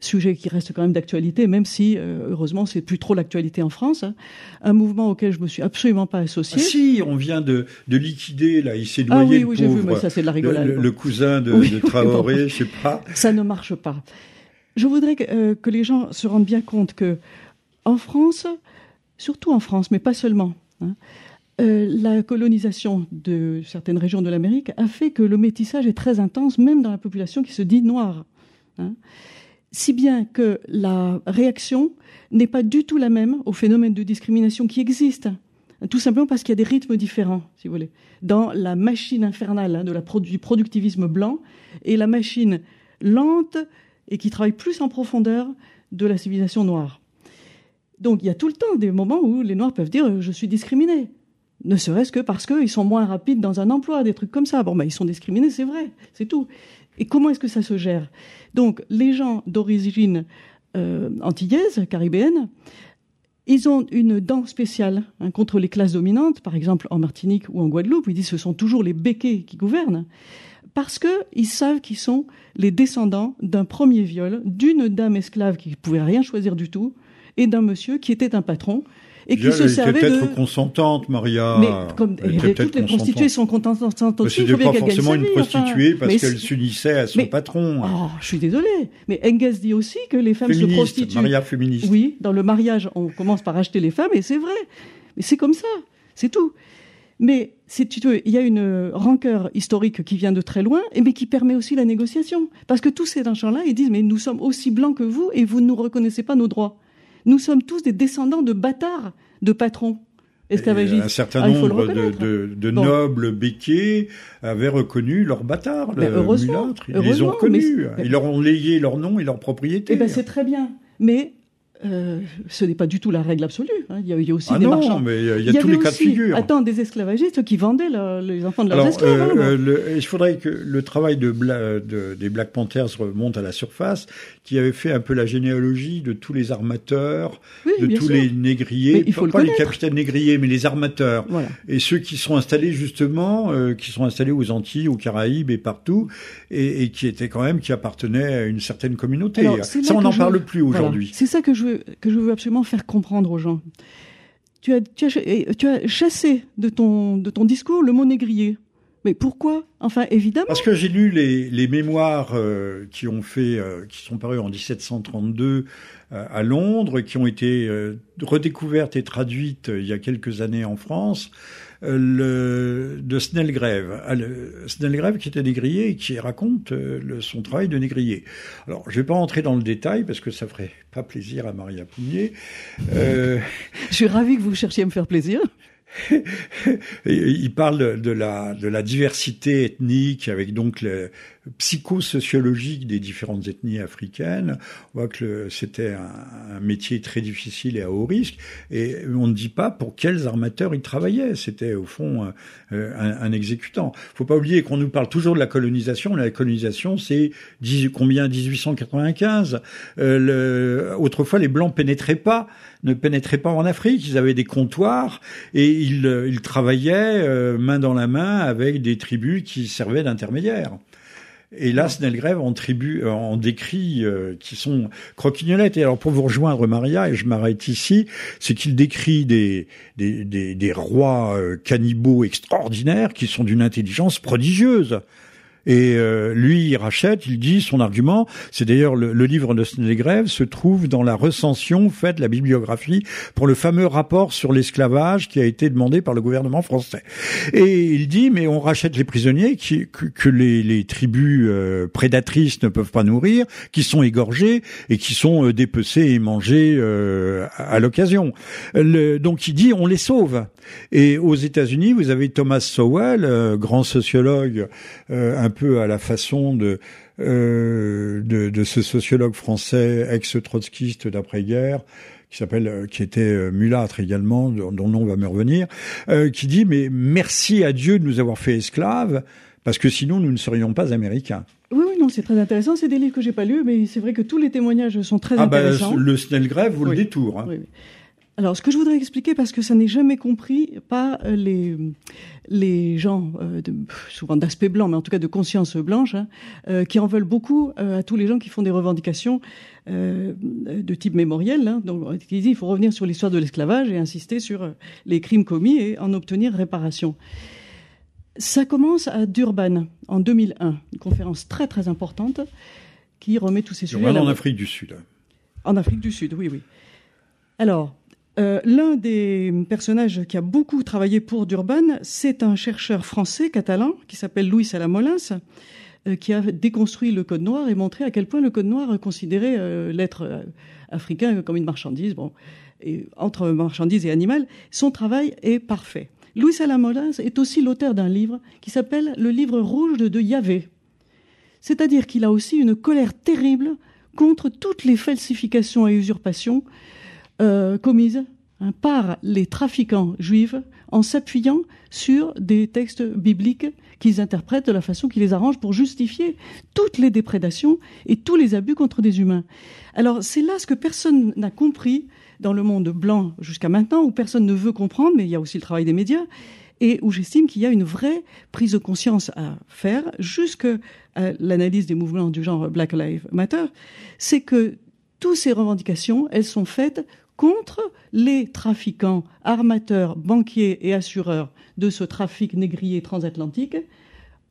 Sujet qui reste quand même d'actualité, même si euh, heureusement c'est plus trop l'actualité en France. Hein. Un mouvement auquel je me suis absolument pas associé. Ah, si, on vient de, de liquider là, il s'est noyé. Ah oui, oui, j'ai vu, mais ça c'est de la rigolade. Le, cousin de, de Traoré, je sais pas. Ça ne marche pas. Je voudrais que, euh, que, les gens se rendent bien compte que en France, surtout en France, mais pas seulement. Hein, euh, la colonisation de certaines régions de l'Amérique a fait que le métissage est très intense, même dans la population qui se dit noire. Hein si bien que la réaction n'est pas du tout la même au phénomène de discrimination qui existe, tout simplement parce qu'il y a des rythmes différents, si vous voulez, dans la machine infernale hein, de la du productivisme blanc et la machine lente et qui travaille plus en profondeur de la civilisation noire. Donc il y a tout le temps des moments où les Noirs peuvent dire je suis discriminé, ne serait-ce que parce qu'ils sont moins rapides dans un emploi, des trucs comme ça. Bon, ben, ils sont discriminés, c'est vrai, c'est tout. Et comment est-ce que ça se gère? Donc, les gens d'origine euh, antillaise, caribéenne, ils ont une dent spéciale hein, contre les classes dominantes, par exemple en Martinique ou en Guadeloupe. Ils disent ce sont toujours les béquets qui gouvernent, parce qu'ils savent qu'ils sont les descendants d'un premier viol, d'une dame esclave qui ne pouvait rien choisir du tout, et d'un monsieur qui était un patron et qui se servait peut-être consentante, Maria. Mais comme toutes les prostituées sont consentantes aussi, pas forcément une prostituée parce qu'elle s'unissait à son patron. Oh, je suis désolée. Mais Engels dit aussi que les femmes se prostituent. Maria féministe. Oui, dans le mariage, on commence par acheter les femmes et c'est vrai. Mais c'est comme ça, c'est tout. Mais si tu veux, il y a une rancœur historique qui vient de très loin, mais qui permet aussi la négociation. Parce que tous ces gens-là, ils disent, mais nous sommes aussi blancs que vous et vous ne nous reconnaissez pas nos droits. Nous sommes tous des descendants de bâtards, de patrons. esclavagistes. Un certain ah, nombre de, nobles béquets avaient reconnu leurs bâtards, le heureusement, Ils les ont reconnus. Ils leur ont légué leur nom et leur propriété. Eh ben, c'est très bien. Mais euh, ce n'est pas du tout la règle absolue. Hein. Il, y a, aussi ah des non, marchands. mais il y a, tous les cas de figure. Attends, des esclavagistes qui vendaient les enfants de leurs esclaves. Hein, euh, euh, il faudrait que le travail de, de, des Black Panthers remonte à la surface, qui avait fait un peu la généalogie de tous les armateurs, de tous les négriers, il faut pas, les capitaines négriers, mais les armateurs, et ceux qui sont installés justement, qui sont installés aux Antilles, aux Caraïbes et partout, et, et, qui étaient quand même qui appartenaient à une certaine communauté. ça, on n'en parle plus aujourd'hui. C'est ça que je que je veux absolument faire comprendre aux gens. Tu as, tu as, chassé de ton, de ton discours le mot négrier. Mais pourquoi? Enfin, évidemment. Parce que j'ai lu les, mémoires euh, qui ont fait, euh, qui sont parus en 1732 euh, à Londres, qui ont été redécouvertes et traduites il y a quelques années en France, le, de Snellgrave. Ah, Snellgrave qui était négrier et qui raconte le, son travail de négrier. Alors, je vais pas entrer dans le détail parce que ça ferait pas plaisir à Maria Pougnier. je suis ravi que vous cherchiez à me faire plaisir. Il parle de la, de la diversité ethnique avec donc le psychosociologique des différentes ethnies africaines. On voit que c'était un, métier très difficile et à haut risque. Et on ne dit pas pour quels armateurs il travaillait. C'était au fond euh, un, un, exécutant. Faut pas oublier qu'on nous parle toujours de la colonisation. La colonisation, c'est combien? 1895. Euh, le, autrefois, les blancs pénétraient pas ne pénétraient pas en Afrique. Ils avaient des comptoirs et ils, euh, ils travaillaient euh, main dans la main avec des tribus qui servaient d'intermédiaires. Et là, Snellgrave en tribu, euh, en décrit qui sont croquignolettes. Et alors, pour vous rejoindre, Maria, et je m'arrête ici, c'est qu'il décrit des, des, des, des rois cannibaux extraordinaires qui sont d'une intelligence prodigieuse. Et euh, lui, il rachète, il dit son argument. C'est d'ailleurs le, livre de Snellgrave se trouve dans la recension faite, la bibliographie, pour le fameux rapport sur l'esclavage qui a été demandé par le gouvernement français. Et il dit, mais on rachète les prisonniers qui, que, les, les, tribus euh, prédatrices ne peuvent pas nourrir, qui sont égorgés et qui sont euh, dépecés et mangés à, l'occasion. Donc il dit, on les sauve. Et aux États-Unis, vous avez Thomas Sowell, grand sociologue, un peu à la façon de, euh, de, de, ce sociologue français ex-trotskiste d'après-guerre qui s'appelle, euh, qui était euh, mulâtre également, dont le nom va me revenir, euh, qui dit mais merci à Dieu de nous avoir fait esclaves parce que sinon nous ne serions pas américains. Oui, oui, non, c'est très intéressant. C'est des livres que j'ai pas lus, mais c'est vrai que tous les témoignages sont très ah ben, intéressants. le Snellgrave vous le détour. Hein. Oui, oui. Alors, ce que je voudrais expliquer, parce que ça n'est jamais compris par euh, les, les gens, euh, de, souvent d'aspect blanc, mais en tout cas de conscience blanche, hein, euh, qui en veulent beaucoup à tous les gens qui font des revendications de type mémoriel. Hein, donc, ils disent il faut revenir sur l'histoire de l'esclavage et insister sur les crimes commis et en obtenir réparation. Ça commence à Durban en 2001, une conférence très très importante qui remet tous ces sujets. Durban en Afrique du Sud. En Afrique du Sud, oui, oui. Alors, euh, l'un des personnages qui a beaucoup travaillé pour Durban, c'est un chercheur français catalan qui s'appelle Louis Salamolins, euh, qui a déconstruit le code noir et montré à quel point le code noir considérait euh, l'être africain comme une marchandise. Entre marchandise et animal, son travail est parfait. Louis Salamolins est aussi l'auteur d'un livre qui s'appelle Le livre rouge de Yahvé. C'est-à-dire qu'il a aussi une colère terrible contre toutes les falsifications et usurpations euh, commises hein, par les trafiquants juifs en s'appuyant sur des textes bibliques qu'ils interprètent de la façon qui les arrange pour justifier toutes les déprédations et tous les abus contre des humains. Alors c'est là ce que personne n'a compris dans le monde blanc jusqu'à maintenant, où personne ne veut comprendre, mais il y a aussi le travail des médias, et où j'estime qu'il y a une vraie prise de conscience à faire, jusqu'à l'analyse des mouvements du genre Black Lives Matter, c'est que toutes ces revendications, elles sont faites contre les trafiquants, armateurs, banquiers et assureurs de ce trafic négrier transatlantique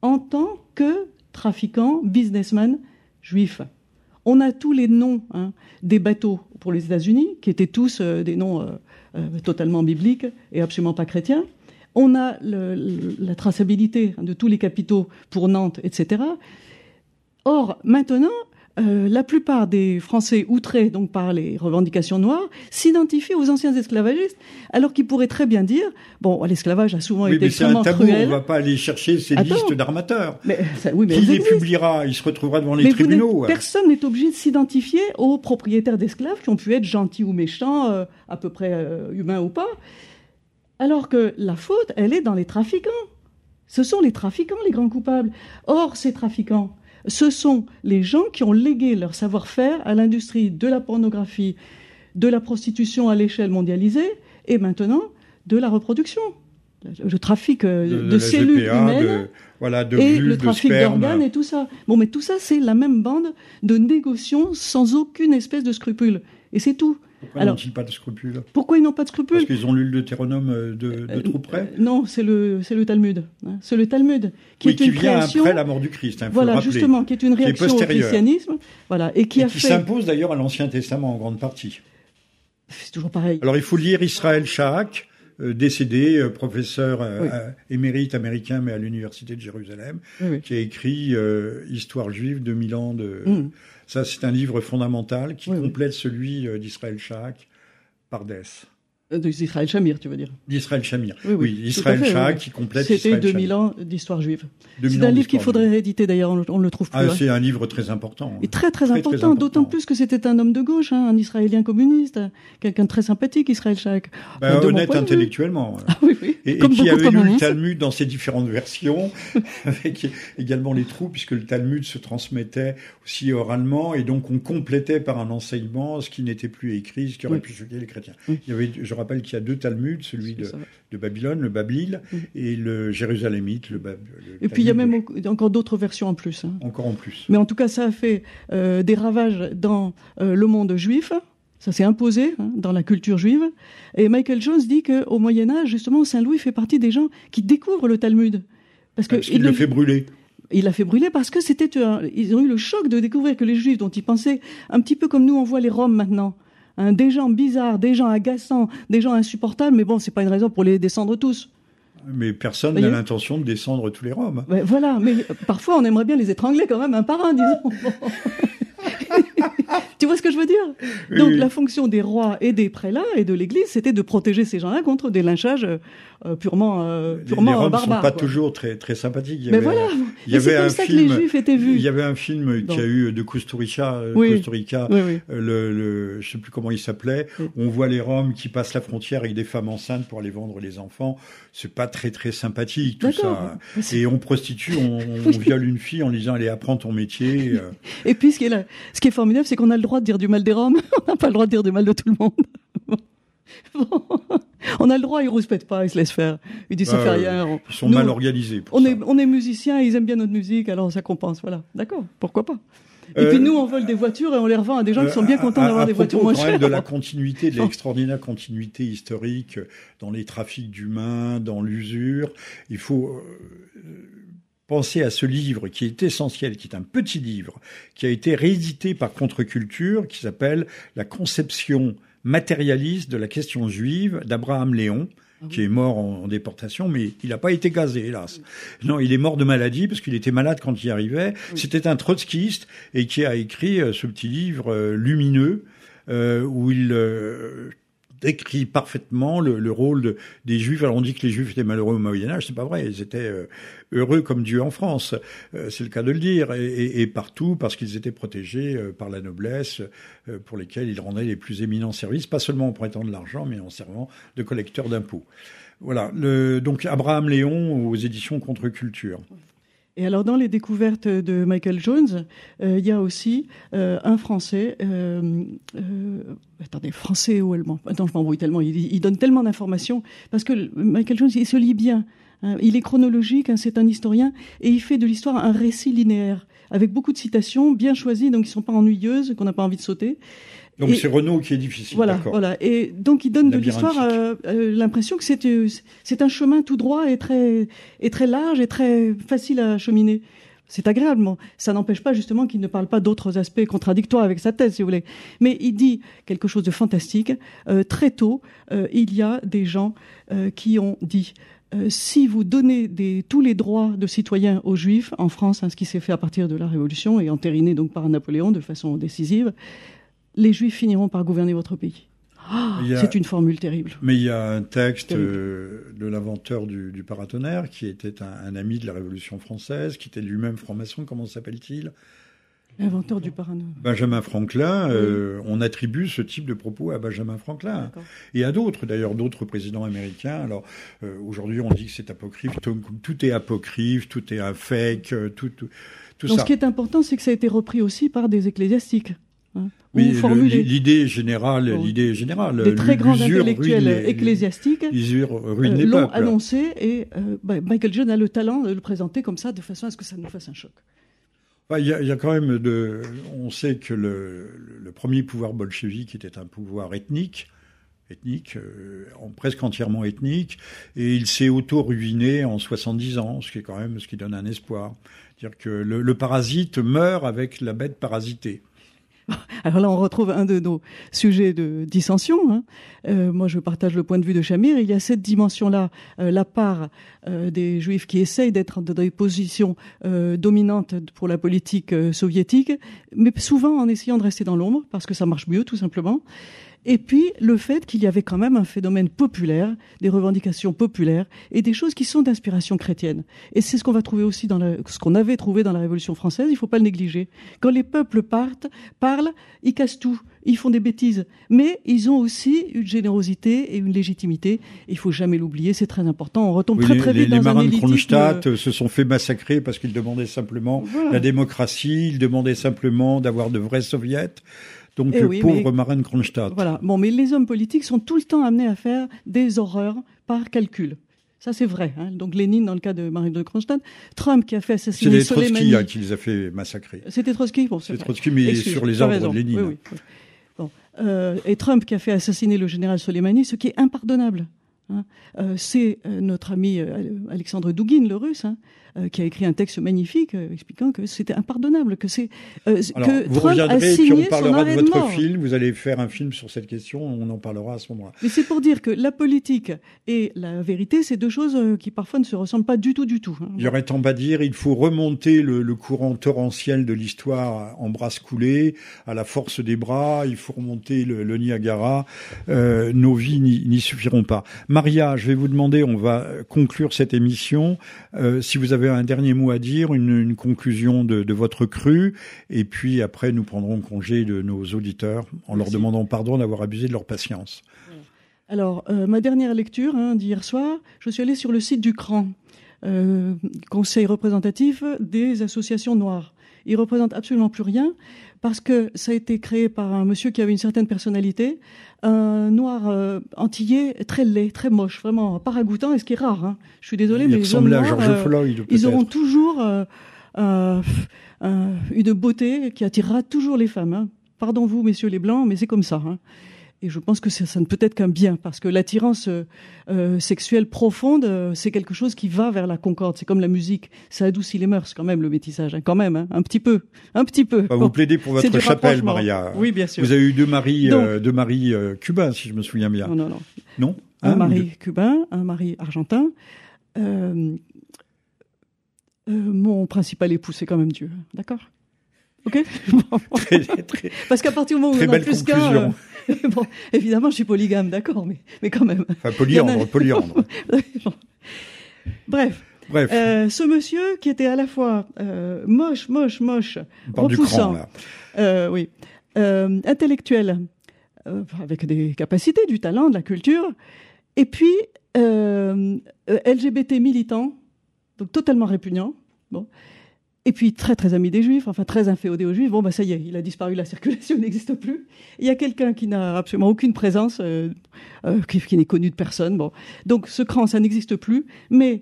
en tant que trafiquants, businessmen juifs. On a tous les noms hein, des bateaux pour les États-Unis, qui étaient tous euh, des noms euh, euh, totalement bibliques et absolument pas chrétiens. On a la traçabilité de tous les capitaux pour Nantes, etc. Or, maintenant, euh, la plupart des Français outrés donc par les revendications noires s'identifient aux anciens esclavagistes, alors qu'ils pourraient très bien dire bon, l'esclavage a souvent été extrêmement tabou, cruel. On va pas aller chercher ces listes d'armateurs. Mais, oui, mais Qui les publiera? Il se retrouvera devant les tribunaux. Personne n'est obligé de s'identifier aux propriétaires d'esclaves qui ont pu être gentils ou méchants, euh, à peu près euh, humains ou pas. Alors que la faute, elle est dans les trafiquants. Ce sont les trafiquants les grands coupables. Or, ces trafiquants, ce sont les gens qui ont légué leur savoir-faire à l'industrie de la pornographie, de la prostitution à l'échelle mondialisée et maintenant de la reproduction. Le trafic euh, de, cellules humaines et le trafic d'organes et tout ça. Bon, mais tout ça, c'est la même bande de négociants sans aucune espèce de scrupule. Et c'est tout. Pourquoi n'ont-ils pas de scrupules Pourquoi ils n'ont pas de scrupules Parce qu'ils ont lu le Deutéronome euh, de, de trop près euh, Non, c'est le, c'est le Talmud. Hein. C'est le Talmud qui est une vient après la mort du Christ. Hein, voilà, justement, qui est une réaction au christianisme. Voilà, et qui et a qui fait... s'impose d'ailleurs à l'Ancien Testament en grande partie. C'est toujours pareil. Alors il faut lire Israël Shahak, euh, décédé, euh, professeur euh, émérite américain, mais à l'université de Jérusalem, qui a écrit Histoire juive, 2000 ans de... Mm. Ça, c'est un livre fondamental qui complète celui d'Israël Shahak Pardes. D'Israël Shamir, tu veux dire D'Israël Shamir. Oui, oui, Israël Shahak qui complète C'était 2000 ans d'histoire juive. C'est un livre qu'il faudrait rééditer d'ailleurs, on ne le trouve plus. Ah, hein. c'est un livre très important. Et très très, important, d'autant plus que c'était un homme de gauche, hein, un Israélien communiste, quelqu'un de très sympathique, Israël Shahak. Ben, honnête intellectuellement. Ah, oui, oui. Et, et qui avait lu le Talmud dans ses différentes versions, avec également les trous, puisque le Talmud se transmettait aussi oralement, et donc on complétait par un enseignement ce qui n'était plus écrit, ce qui aurait pu choquer les chrétiens. Il y avait, rappelle qu'il y a deux Talmuds, celui de, de Babylone, le Babil, et le Jérusalemite, le, Bab, Et puis il y a même encore d'autres versions en plus. Hein. Encore en plus. Mais en tout cas, ça a fait euh, des ravages dans euh, le monde juif. Ça s'est imposé hein, dans la culture juive. Et Michael Jones dit qu'au Moyen Âge, justement, Saint Louis fait partie des gens qui découvrent le Talmud. Parce qu'il le fait brûler. Il l'a fait brûler parce que c'était, ils ont eu le choc de découvrir que les Juifs, dont ils pensaient un petit peu comme nous on voit les Roms maintenant, hein, des gens bizarres, des gens agaçants, des gens insupportables, mais bon, c'est pas une raison pour les descendre tous. Mais personne n'a l'intention de descendre tous les Roms. voilà, mais parfois on aimerait bien les étrangler quand même un par un, disons. tu vois ce que je veux dire? Donc la fonction des rois et des prélats et de l'Église, c'était de protéger ces gens-là contre des lynchages euh, purement, euh, purement les, les barbares. sont pas toujours très très sympathiques. Il y Mais voilà. Il y avait un ça film. Que les Juifs étaient vus. Il y avait un film qui a eu de Kusturica, euh, oui. Kusturica. Euh, le, le, je sais plus comment il s'appelait. On voit les Roms qui passent la frontière avec des femmes enceintes pour aller vendre les enfants. C'est pas très très sympathique tout ça. Et on prostitue, on, on viole une fille en disant allez apprends ton métier. Et puis ce qui est là, ce qui est formidable, c'est qu'on a le droit de dire du mal des Roms. on n'a pas le droit de dire du mal de tout le monde. on a le droit, ils rouspètent pas, ils se laissent faire. Ils disent ça fait rien. ils sont mal organisés. on est, on est musiciens, ils aiment bien notre musique, alors ça compense. Voilà, d'accord, pourquoi pas. Et puis euh, nous, on vole des voitures et on les revend à des gens qui sont bien contents d'avoir des voitures moins chères. de la continuité, de l'extraordinaire continuité historique dans les trafics d'humains, dans l'usure, il faut euh, penser à ce livre qui est essentiel, qui est un petit livre, qui a été réédité par Contre-Culture, qui s'appelle La conception matérialiste de la question juive d'Abraham Léon, ah qui est mort en, déportation, mais il n'a pas été gazé, hélas. Non, il est mort de maladie parce qu'il était malade quand il arrivait. C'était un trotskiste et qui a écrit euh, ce petit livre euh, lumineux euh, où il décrit parfaitement le, le rôle de, des Juifs. Alors on dit que les Juifs étaient malheureux au Moyen Âge, c'est pas vrai. Ils étaient euh, heureux comme Dieu en France, euh, c'est le cas de le dire, et partout parce qu'ils étaient protégés euh, par la noblesse, pour lesquels ils rendaient les plus éminents services, pas seulement en prêtant de l'argent, mais en servant de collecteurs d'impôts. Voilà. Le, donc Abraham Léon aux éditions Contre-Culture. Et alors, dans les découvertes de Michael Jones, euh, il y a aussi euh, un Français, euh, euh, attendez, Français ou Allemand? Attends, je m'embrouille tellement, il, donne tellement d'informations, parce que Michael Jones, il se lit bien. Hein, il est chronologique, hein, c'est un historien, et il fait de l'histoire un récit linéaire, avec beaucoup de citations, bien choisies, donc qui ne sont pas ennuyeuses, qu'on n'a pas envie de sauter. Donc c'est Renault qui est difficile. Voilà, voilà. Et donc il donne de l'histoire euh, euh, l'impression que c'est euh, c'est un chemin tout droit et très et très large et très facile à cheminer. C'est agréable, ça n'empêche pas justement qu'il ne parle pas d'autres aspects contradictoires avec sa thèse, si vous voulez. Mais il dit quelque chose de fantastique. très tôt, il y a des gens qui ont dit euh, si vous donnez des, tous les droits de citoyens aux Juifs en France, hein, ce qui s'est fait à partir de la Révolution et entériné donc par Napoléon de façon décisive, les Juifs finiront par gouverner votre pays. C'est une formule terrible. Mais il y a un texte euh, de l'inventeur du, du, paratonnerre qui était un, un, ami de la Révolution française, qui était lui-même franc-maçon. Comment s'appelle-t-il? L'inventeur du paratonnerre. Benjamin Franklin. Euh, on attribue ce type de propos à Benjamin Franklin et à d'autres, d'ailleurs, d'autres présidents américains. Alors euh, aujourd'hui, on dit que c'est apocryphe. Tout, tout, est apocryphe, tout est un fake, tout, tout, tout Donc, ça. Ce qui est important, c'est que ça a été repris aussi par des ecclésiastiques. Hein, oui, l'idée générale, bon. l'idée générale. Des très grands intellectuels ecclésiastiques euh, l'ont annoncé et euh, bah, Michael John a le talent de le présenter comme ça, de façon à ce que ça nous fasse un choc. Il y, a, y, a, quand même de. On sait que le, le, premier pouvoir bolchevique était un pouvoir ethnique, ethnique, euh, presque entièrement ethnique, et il s'est auto-ruiné en 70 ans, ce qui est quand même ce qui donne un espoir. Dire que le, le parasite meurt avec la bête parasitée. Alors là, on retrouve un de nos sujets de dissension. Hein. Euh, moi, je partage le point de vue de Chamir. Il y a cette dimension-là, euh, la part euh, des Juifs qui essayent d'être dans des positions dominantes pour la politique soviétique, mais souvent en essayant de rester dans l'ombre, parce que ça marche mieux, tout simplement. Et puis le fait qu'il y avait quand même un phénomène populaire, des revendications populaires et des choses qui sont d'inspiration chrétienne. Et c'est ce qu'on va trouver aussi dans la, ce qu'on avait trouvé dans la Révolution française. Il faut pas le négliger. Quand les peuples partent, parlent, ils cassent tout, ils font des bêtises, mais ils ont aussi une générosité et une légitimité. Il faut jamais l'oublier, c'est très important. On retombe oui, très très les, vite les dans marins un de. Kronstadt se sont fait massacrer parce qu'ils demandaient simplement Voilà. la démocratie, ils demandaient simplement d'avoir de vrais soviets. Donc Eh le oui, pauvre mais- marin de Kronstadt. Voilà. Bon, mais les hommes politiques sont tout le temps amenés à faire des horreurs par calcul. Ça, c'est vrai. Hein. Donc, Lénine, dans le cas de Marine de Kronstadt, Trump qui a fait C'est assassiner les Trotsky Soleimani. hein, qui les a fait massacrer. C'était Trotsky? Bon, C'est. Trotsky, mais Excuse, sur les arbres de Lénine. Oui, oui, oui. Bon. Euh, et Trump qui a fait assassiner le général Soleimani, ce qui est impardonnable. hein. Euh, c'est euh, notre ami Alexandre Douguin, le russe, euh, qui a écrit un texte magnifique euh, expliquant que c'était impardonnable, que c'est euh, que vous Trump a reviendrez et puis on signé son parlera de votre mort. film. Vous allez faire un film sur cette question. On en parlera à ce moment-là. Mais c'est pour dire que la politique et la vérité, c'est deux choses euh, qui parfois ne se ressemblent pas du tout, du tout. hein. Il y aurait tant à dire, il faut remonter le, le courant torrentiel de l'histoire en bras coulés, à la force des bras, il faut remonter le, le Niagara. Nos vies n'y n'y suffiront pas. Maria, je vais vous demander, on va conclure cette émission, si vous avez un dernier mot à dire, une, une conclusion de, de votre cru, et puis après nous prendrons congé de nos auditeurs en leur demandant pardon d'avoir abusé de leur patience. Alors, euh, ma dernière lecture hein, d'hier soir, je suis allée sur le site du CRAN, euh, Conseil représentatif des associations noires. Il représente absolument plus rien parce que ça a été créé par un monsieur qui avait une certaine personnalité, un noir euh, antillais très laid, très moche, vraiment pas ragoûtant, et ce qui est rare. Hein. Je suis désolée, il mais les hommes noirs, euh, Floyd. ils auront toujours euh, euh, une beauté qui attirera toujours les femmes. hein. Pardon vous, messieurs les blancs, mais c'est comme ça. hein. Et je pense que ça, ça ne peut être qu'un bien, parce que l'attirance euh, euh, sexuelle profonde, euh, c'est quelque chose qui va vers la concorde. C'est comme la musique, ça adoucit les mœurs quand même, le métissage, hein, quand même, hein, un petit peu, un petit peu. Bah, Bon, vous plaidez pour votre chapelle. Maria. Oui, bien sûr. Vous avez eu deux maris, Donc- euh, deux maris cubains, si je me souviens bien. Non, non, non. Non? Un mari cubain, un mari argentin. Mon principal époux, c'est quand même Dieu, d'accord? Ok? Très, très, Parce qu'à partir du moment où on a plus qu'un, bon, évidemment, je suis polygame, d'accord, mais, mais quand même. enfin, polyandre, polyandre. Bref, Bref, euh, ce monsieur qui était à la fois euh, moche, moche, moche, du repoussant. cran, euh, oui, intellectuel, avec des capacités, du talent, de la culture, et puis LGBT militant, donc totalement répugnant. Bon. Et puis très très ami des juifs, enfin très inféodé aux juifs. Bon bah ça y est, il a disparu, la circulation n'existe plus. Il y a quelqu'un qui n'a absolument aucune présence, euh, euh, qui, qui n'est connu de personne. Bon, donc ce cran ça n'existe plus. Mais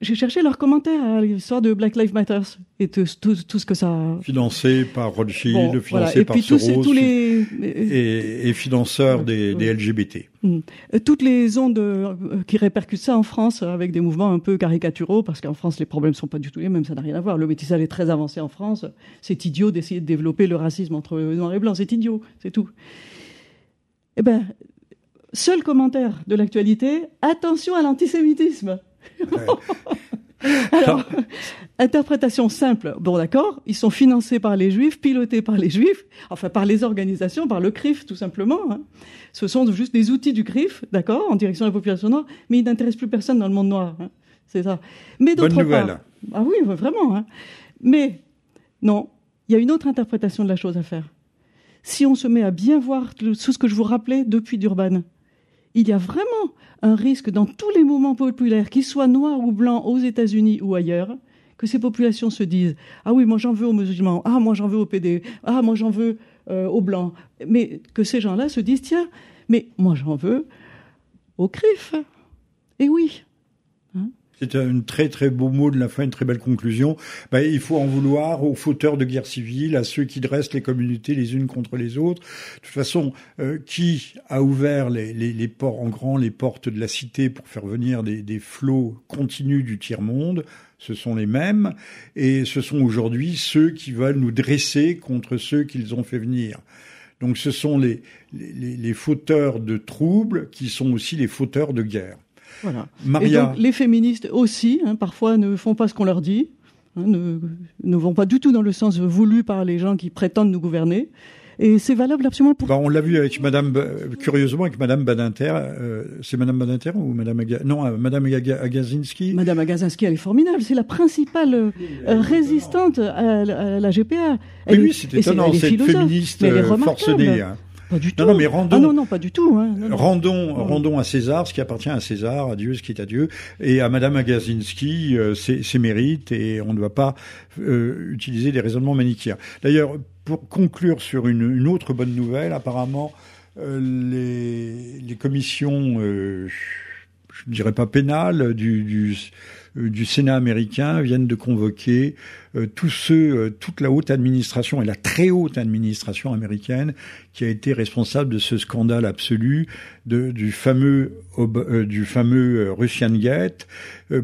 j'ai cherché leurs commentaires à l'histoire de Black Lives Matter et tout, tout, tout ce que ça. Financé par Rothschild, Bon, financé voilà. Et par puis Soros, tous les et, et financeur des, des LGBT. Euh, toutes les ondes euh, qui répercutent ça en France euh, avec des mouvements un peu caricaturaux, parce qu'en France les problèmes sont pas du tout les mêmes, ça n'a rien à voir. Le métissage est très avancé en France. C'est idiot d'essayer de développer le racisme entre noir et blanc, c'est idiot, c'est tout. Eh ben, seul commentaire de l'actualité attention à l'antisémitisme. Alors, interprétation simple. Bon, d'accord, ils sont financés par les juifs, pilotés par les juifs, enfin par les organisations, par le CRIF, tout simplement. Hein. Ce sont juste des outils du CRIF, d'accord, en direction de la population noire, mais ils n'intéressent plus personne dans le monde noir. Hein. C'est ça. Mais d'autre part, ah oui, vraiment. Hein. Mais non, il y a une autre interprétation de la chose à faire. Si on se met à bien voir tout ce que je vous rappelais depuis Durban, il y a vraiment un risque dans tous les mouvements populaires, qu'ils soient noirs ou blancs aux États-Unis ou ailleurs, que ces populations se disent Ah oui, moi j'en veux aux musulmans, ah moi j'en veux aux PD, ah moi j'en veux euh, aux blancs. Mais que ces gens-là se disent Tiens, mais moi j'en veux aux CRIF. Et oui, c'est un très très beau mot de la fin, une très belle conclusion. Ben, il faut en vouloir aux fauteurs de guerre civile, à ceux qui dressent les communautés les unes contre les autres. De toute façon, euh, qui a ouvert les, ports en grand, les portes de la cité pour faire venir des, flots continus du tiers-monde? Ce sont les mêmes, et ce sont aujourd'hui ceux qui veulent nous dresser contre ceux qu'ils ont fait venir. Donc ce sont les fauteurs de troubles qui sont aussi les fauteurs de guerre. Voilà. Et donc, les féministes aussi, hein, parfois, ne font pas ce qu'on leur dit, hein, ne, ne vont pas du tout dans le sens voulu par les gens qui prétendent nous gouverner. Et c'est valable absolument pour. Bah, on l'a vu avec Madame, curieusement avec Madame Badinter. Euh, c'est Madame Badinter ou Madame Aga... non euh, Madame Agazinski? Madame Agazinski, elle est formidable. C'est la principale euh, résistante à, la GPA. Elle oui, c'est étonnant. Cette féministe forcenée. Hein. Pas du tout. Non, non, mais rendons. Ah non, non, pas du tout. Hein. rendons, rendons à César ce qui appartient à César, à Dieu ce qui est à Dieu, et à Madame Agazinski euh, ses, mérites, et on ne doit pas euh, utiliser des raisonnements manichéens. D'ailleurs, pour conclure sur une, une, autre bonne nouvelle, apparemment, euh, les, les, commissions, euh, je ne dirais pas pénales, du, du euh, du Sénat américain viennent de convoquer tous ceux, euh, toute la haute administration et la très haute administration américaine qui a été responsable de ce scandale absolu de, du fameux du fameux Russian Gate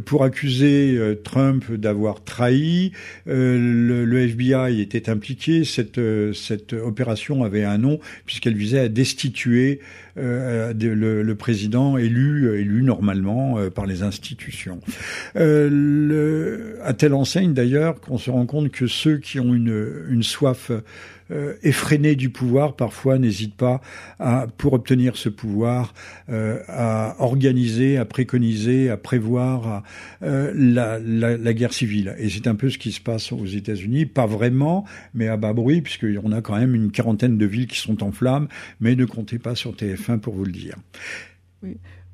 pour accuser Trump d'avoir trahi. Le, le, FBI était impliqué. Cette cette opération avait un nom puisqu'elle visait à destituer le, le, président élu élu normalement par les institutions. Euh, le, à telle enseigne d'ailleurs qu'on se rend compte que ceux qui ont une, une soif euh, effrénée du pouvoir parfois n'hésitent pas à, pour obtenir ce pouvoir, euh, à organiser, à préconiser, à prévoir euh, la, la, guerre civile. Et c'est un peu ce qui se passe aux États-Unis, pas vraiment, mais à bas bruit, puisqu'on a quand même une quarantaine de villes qui sont en flammes, mais ne comptez pas sur TF1 pour vous le dire.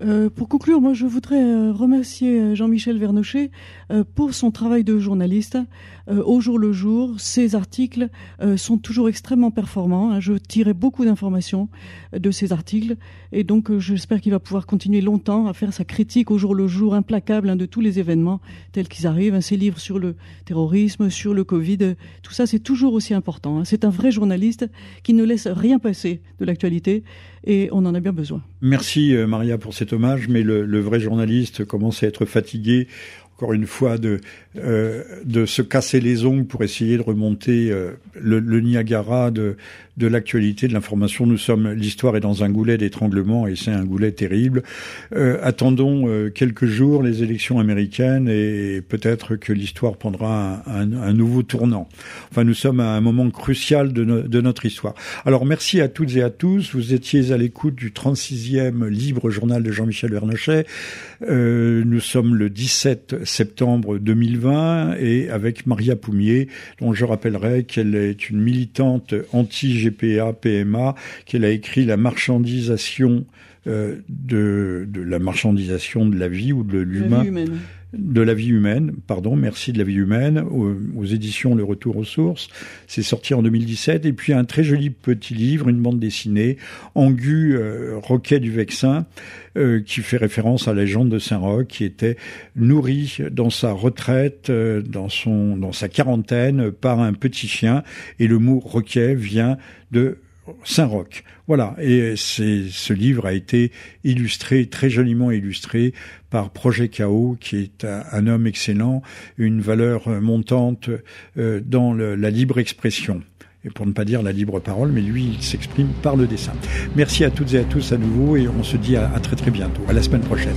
Euh, pour conclure, moi je voudrais euh, remercier euh, Jean-Michel Vernochet pour son travail de journaliste. au jour le jour, ses articles sont toujours extrêmement performants. Hein. Je tirais beaucoup d'informations de ces articles et donc j'espère qu'il va pouvoir continuer longtemps à faire sa critique au jour le jour implacable hein, de tous les événements tels qu'ils arrivent. Hein. Ses livres sur le terrorisme, sur le Covid, tout ça c'est toujours aussi important. C'est un vrai journaliste qui ne laisse rien passer de l'actualité et on en a bien besoin. Merci Maria pour cette mais le, le, vrai journaliste commence à être fatigué encore une fois, de, euh, de se casser les ongles pour essayer de remonter euh, le, le, Niagara de, de l'actualité, de l'information. Nous sommes, l'histoire est dans un goulet d'étranglement et c'est un goulet terrible. Euh, attendons euh, quelques jours les élections américaines et peut-être que l'histoire prendra un, un, un, nouveau tournant. Enfin, nous sommes à un moment crucial de, de notre histoire. Alors, merci à toutes et à tous. Vous étiez à l'écoute du 36e libre journal de Jean-Michel Vernochet. Euh, nous sommes le 17 septembre 2020 et avec Maria Poumier, dont je rappellerai qu'elle est une militante anti-GPA, PMA, qu'elle a écrit La marchandisation euh, de, de, la marchandisation de la vie ou de l'humain de la vie humaine, pardon, merci de la vie humaine, aux, éditions Le Retour aux sources. C'est sorti en 2017. Et puis un très joli petit livre, une bande dessinée, Angu euh, Roquet du Vexin, euh, qui fait référence à la légende de Saint-Roch, qui était nourri dans sa retraite, euh, dans son, dans sa quarantaine, par un petit chien. Et le mot roquet vient de Saint-Roch. Voilà, et ce livre a été illustré, très joliment illustré par Projet Chaos, qui est un, homme excellent, une valeur montante euh, dans le, la libre expression. Et pour ne pas dire la libre parole, mais lui, il s'exprime par le dessin. Merci à toutes et à tous à nouveau, et on se dit à, à très très bientôt. À la semaine prochaine.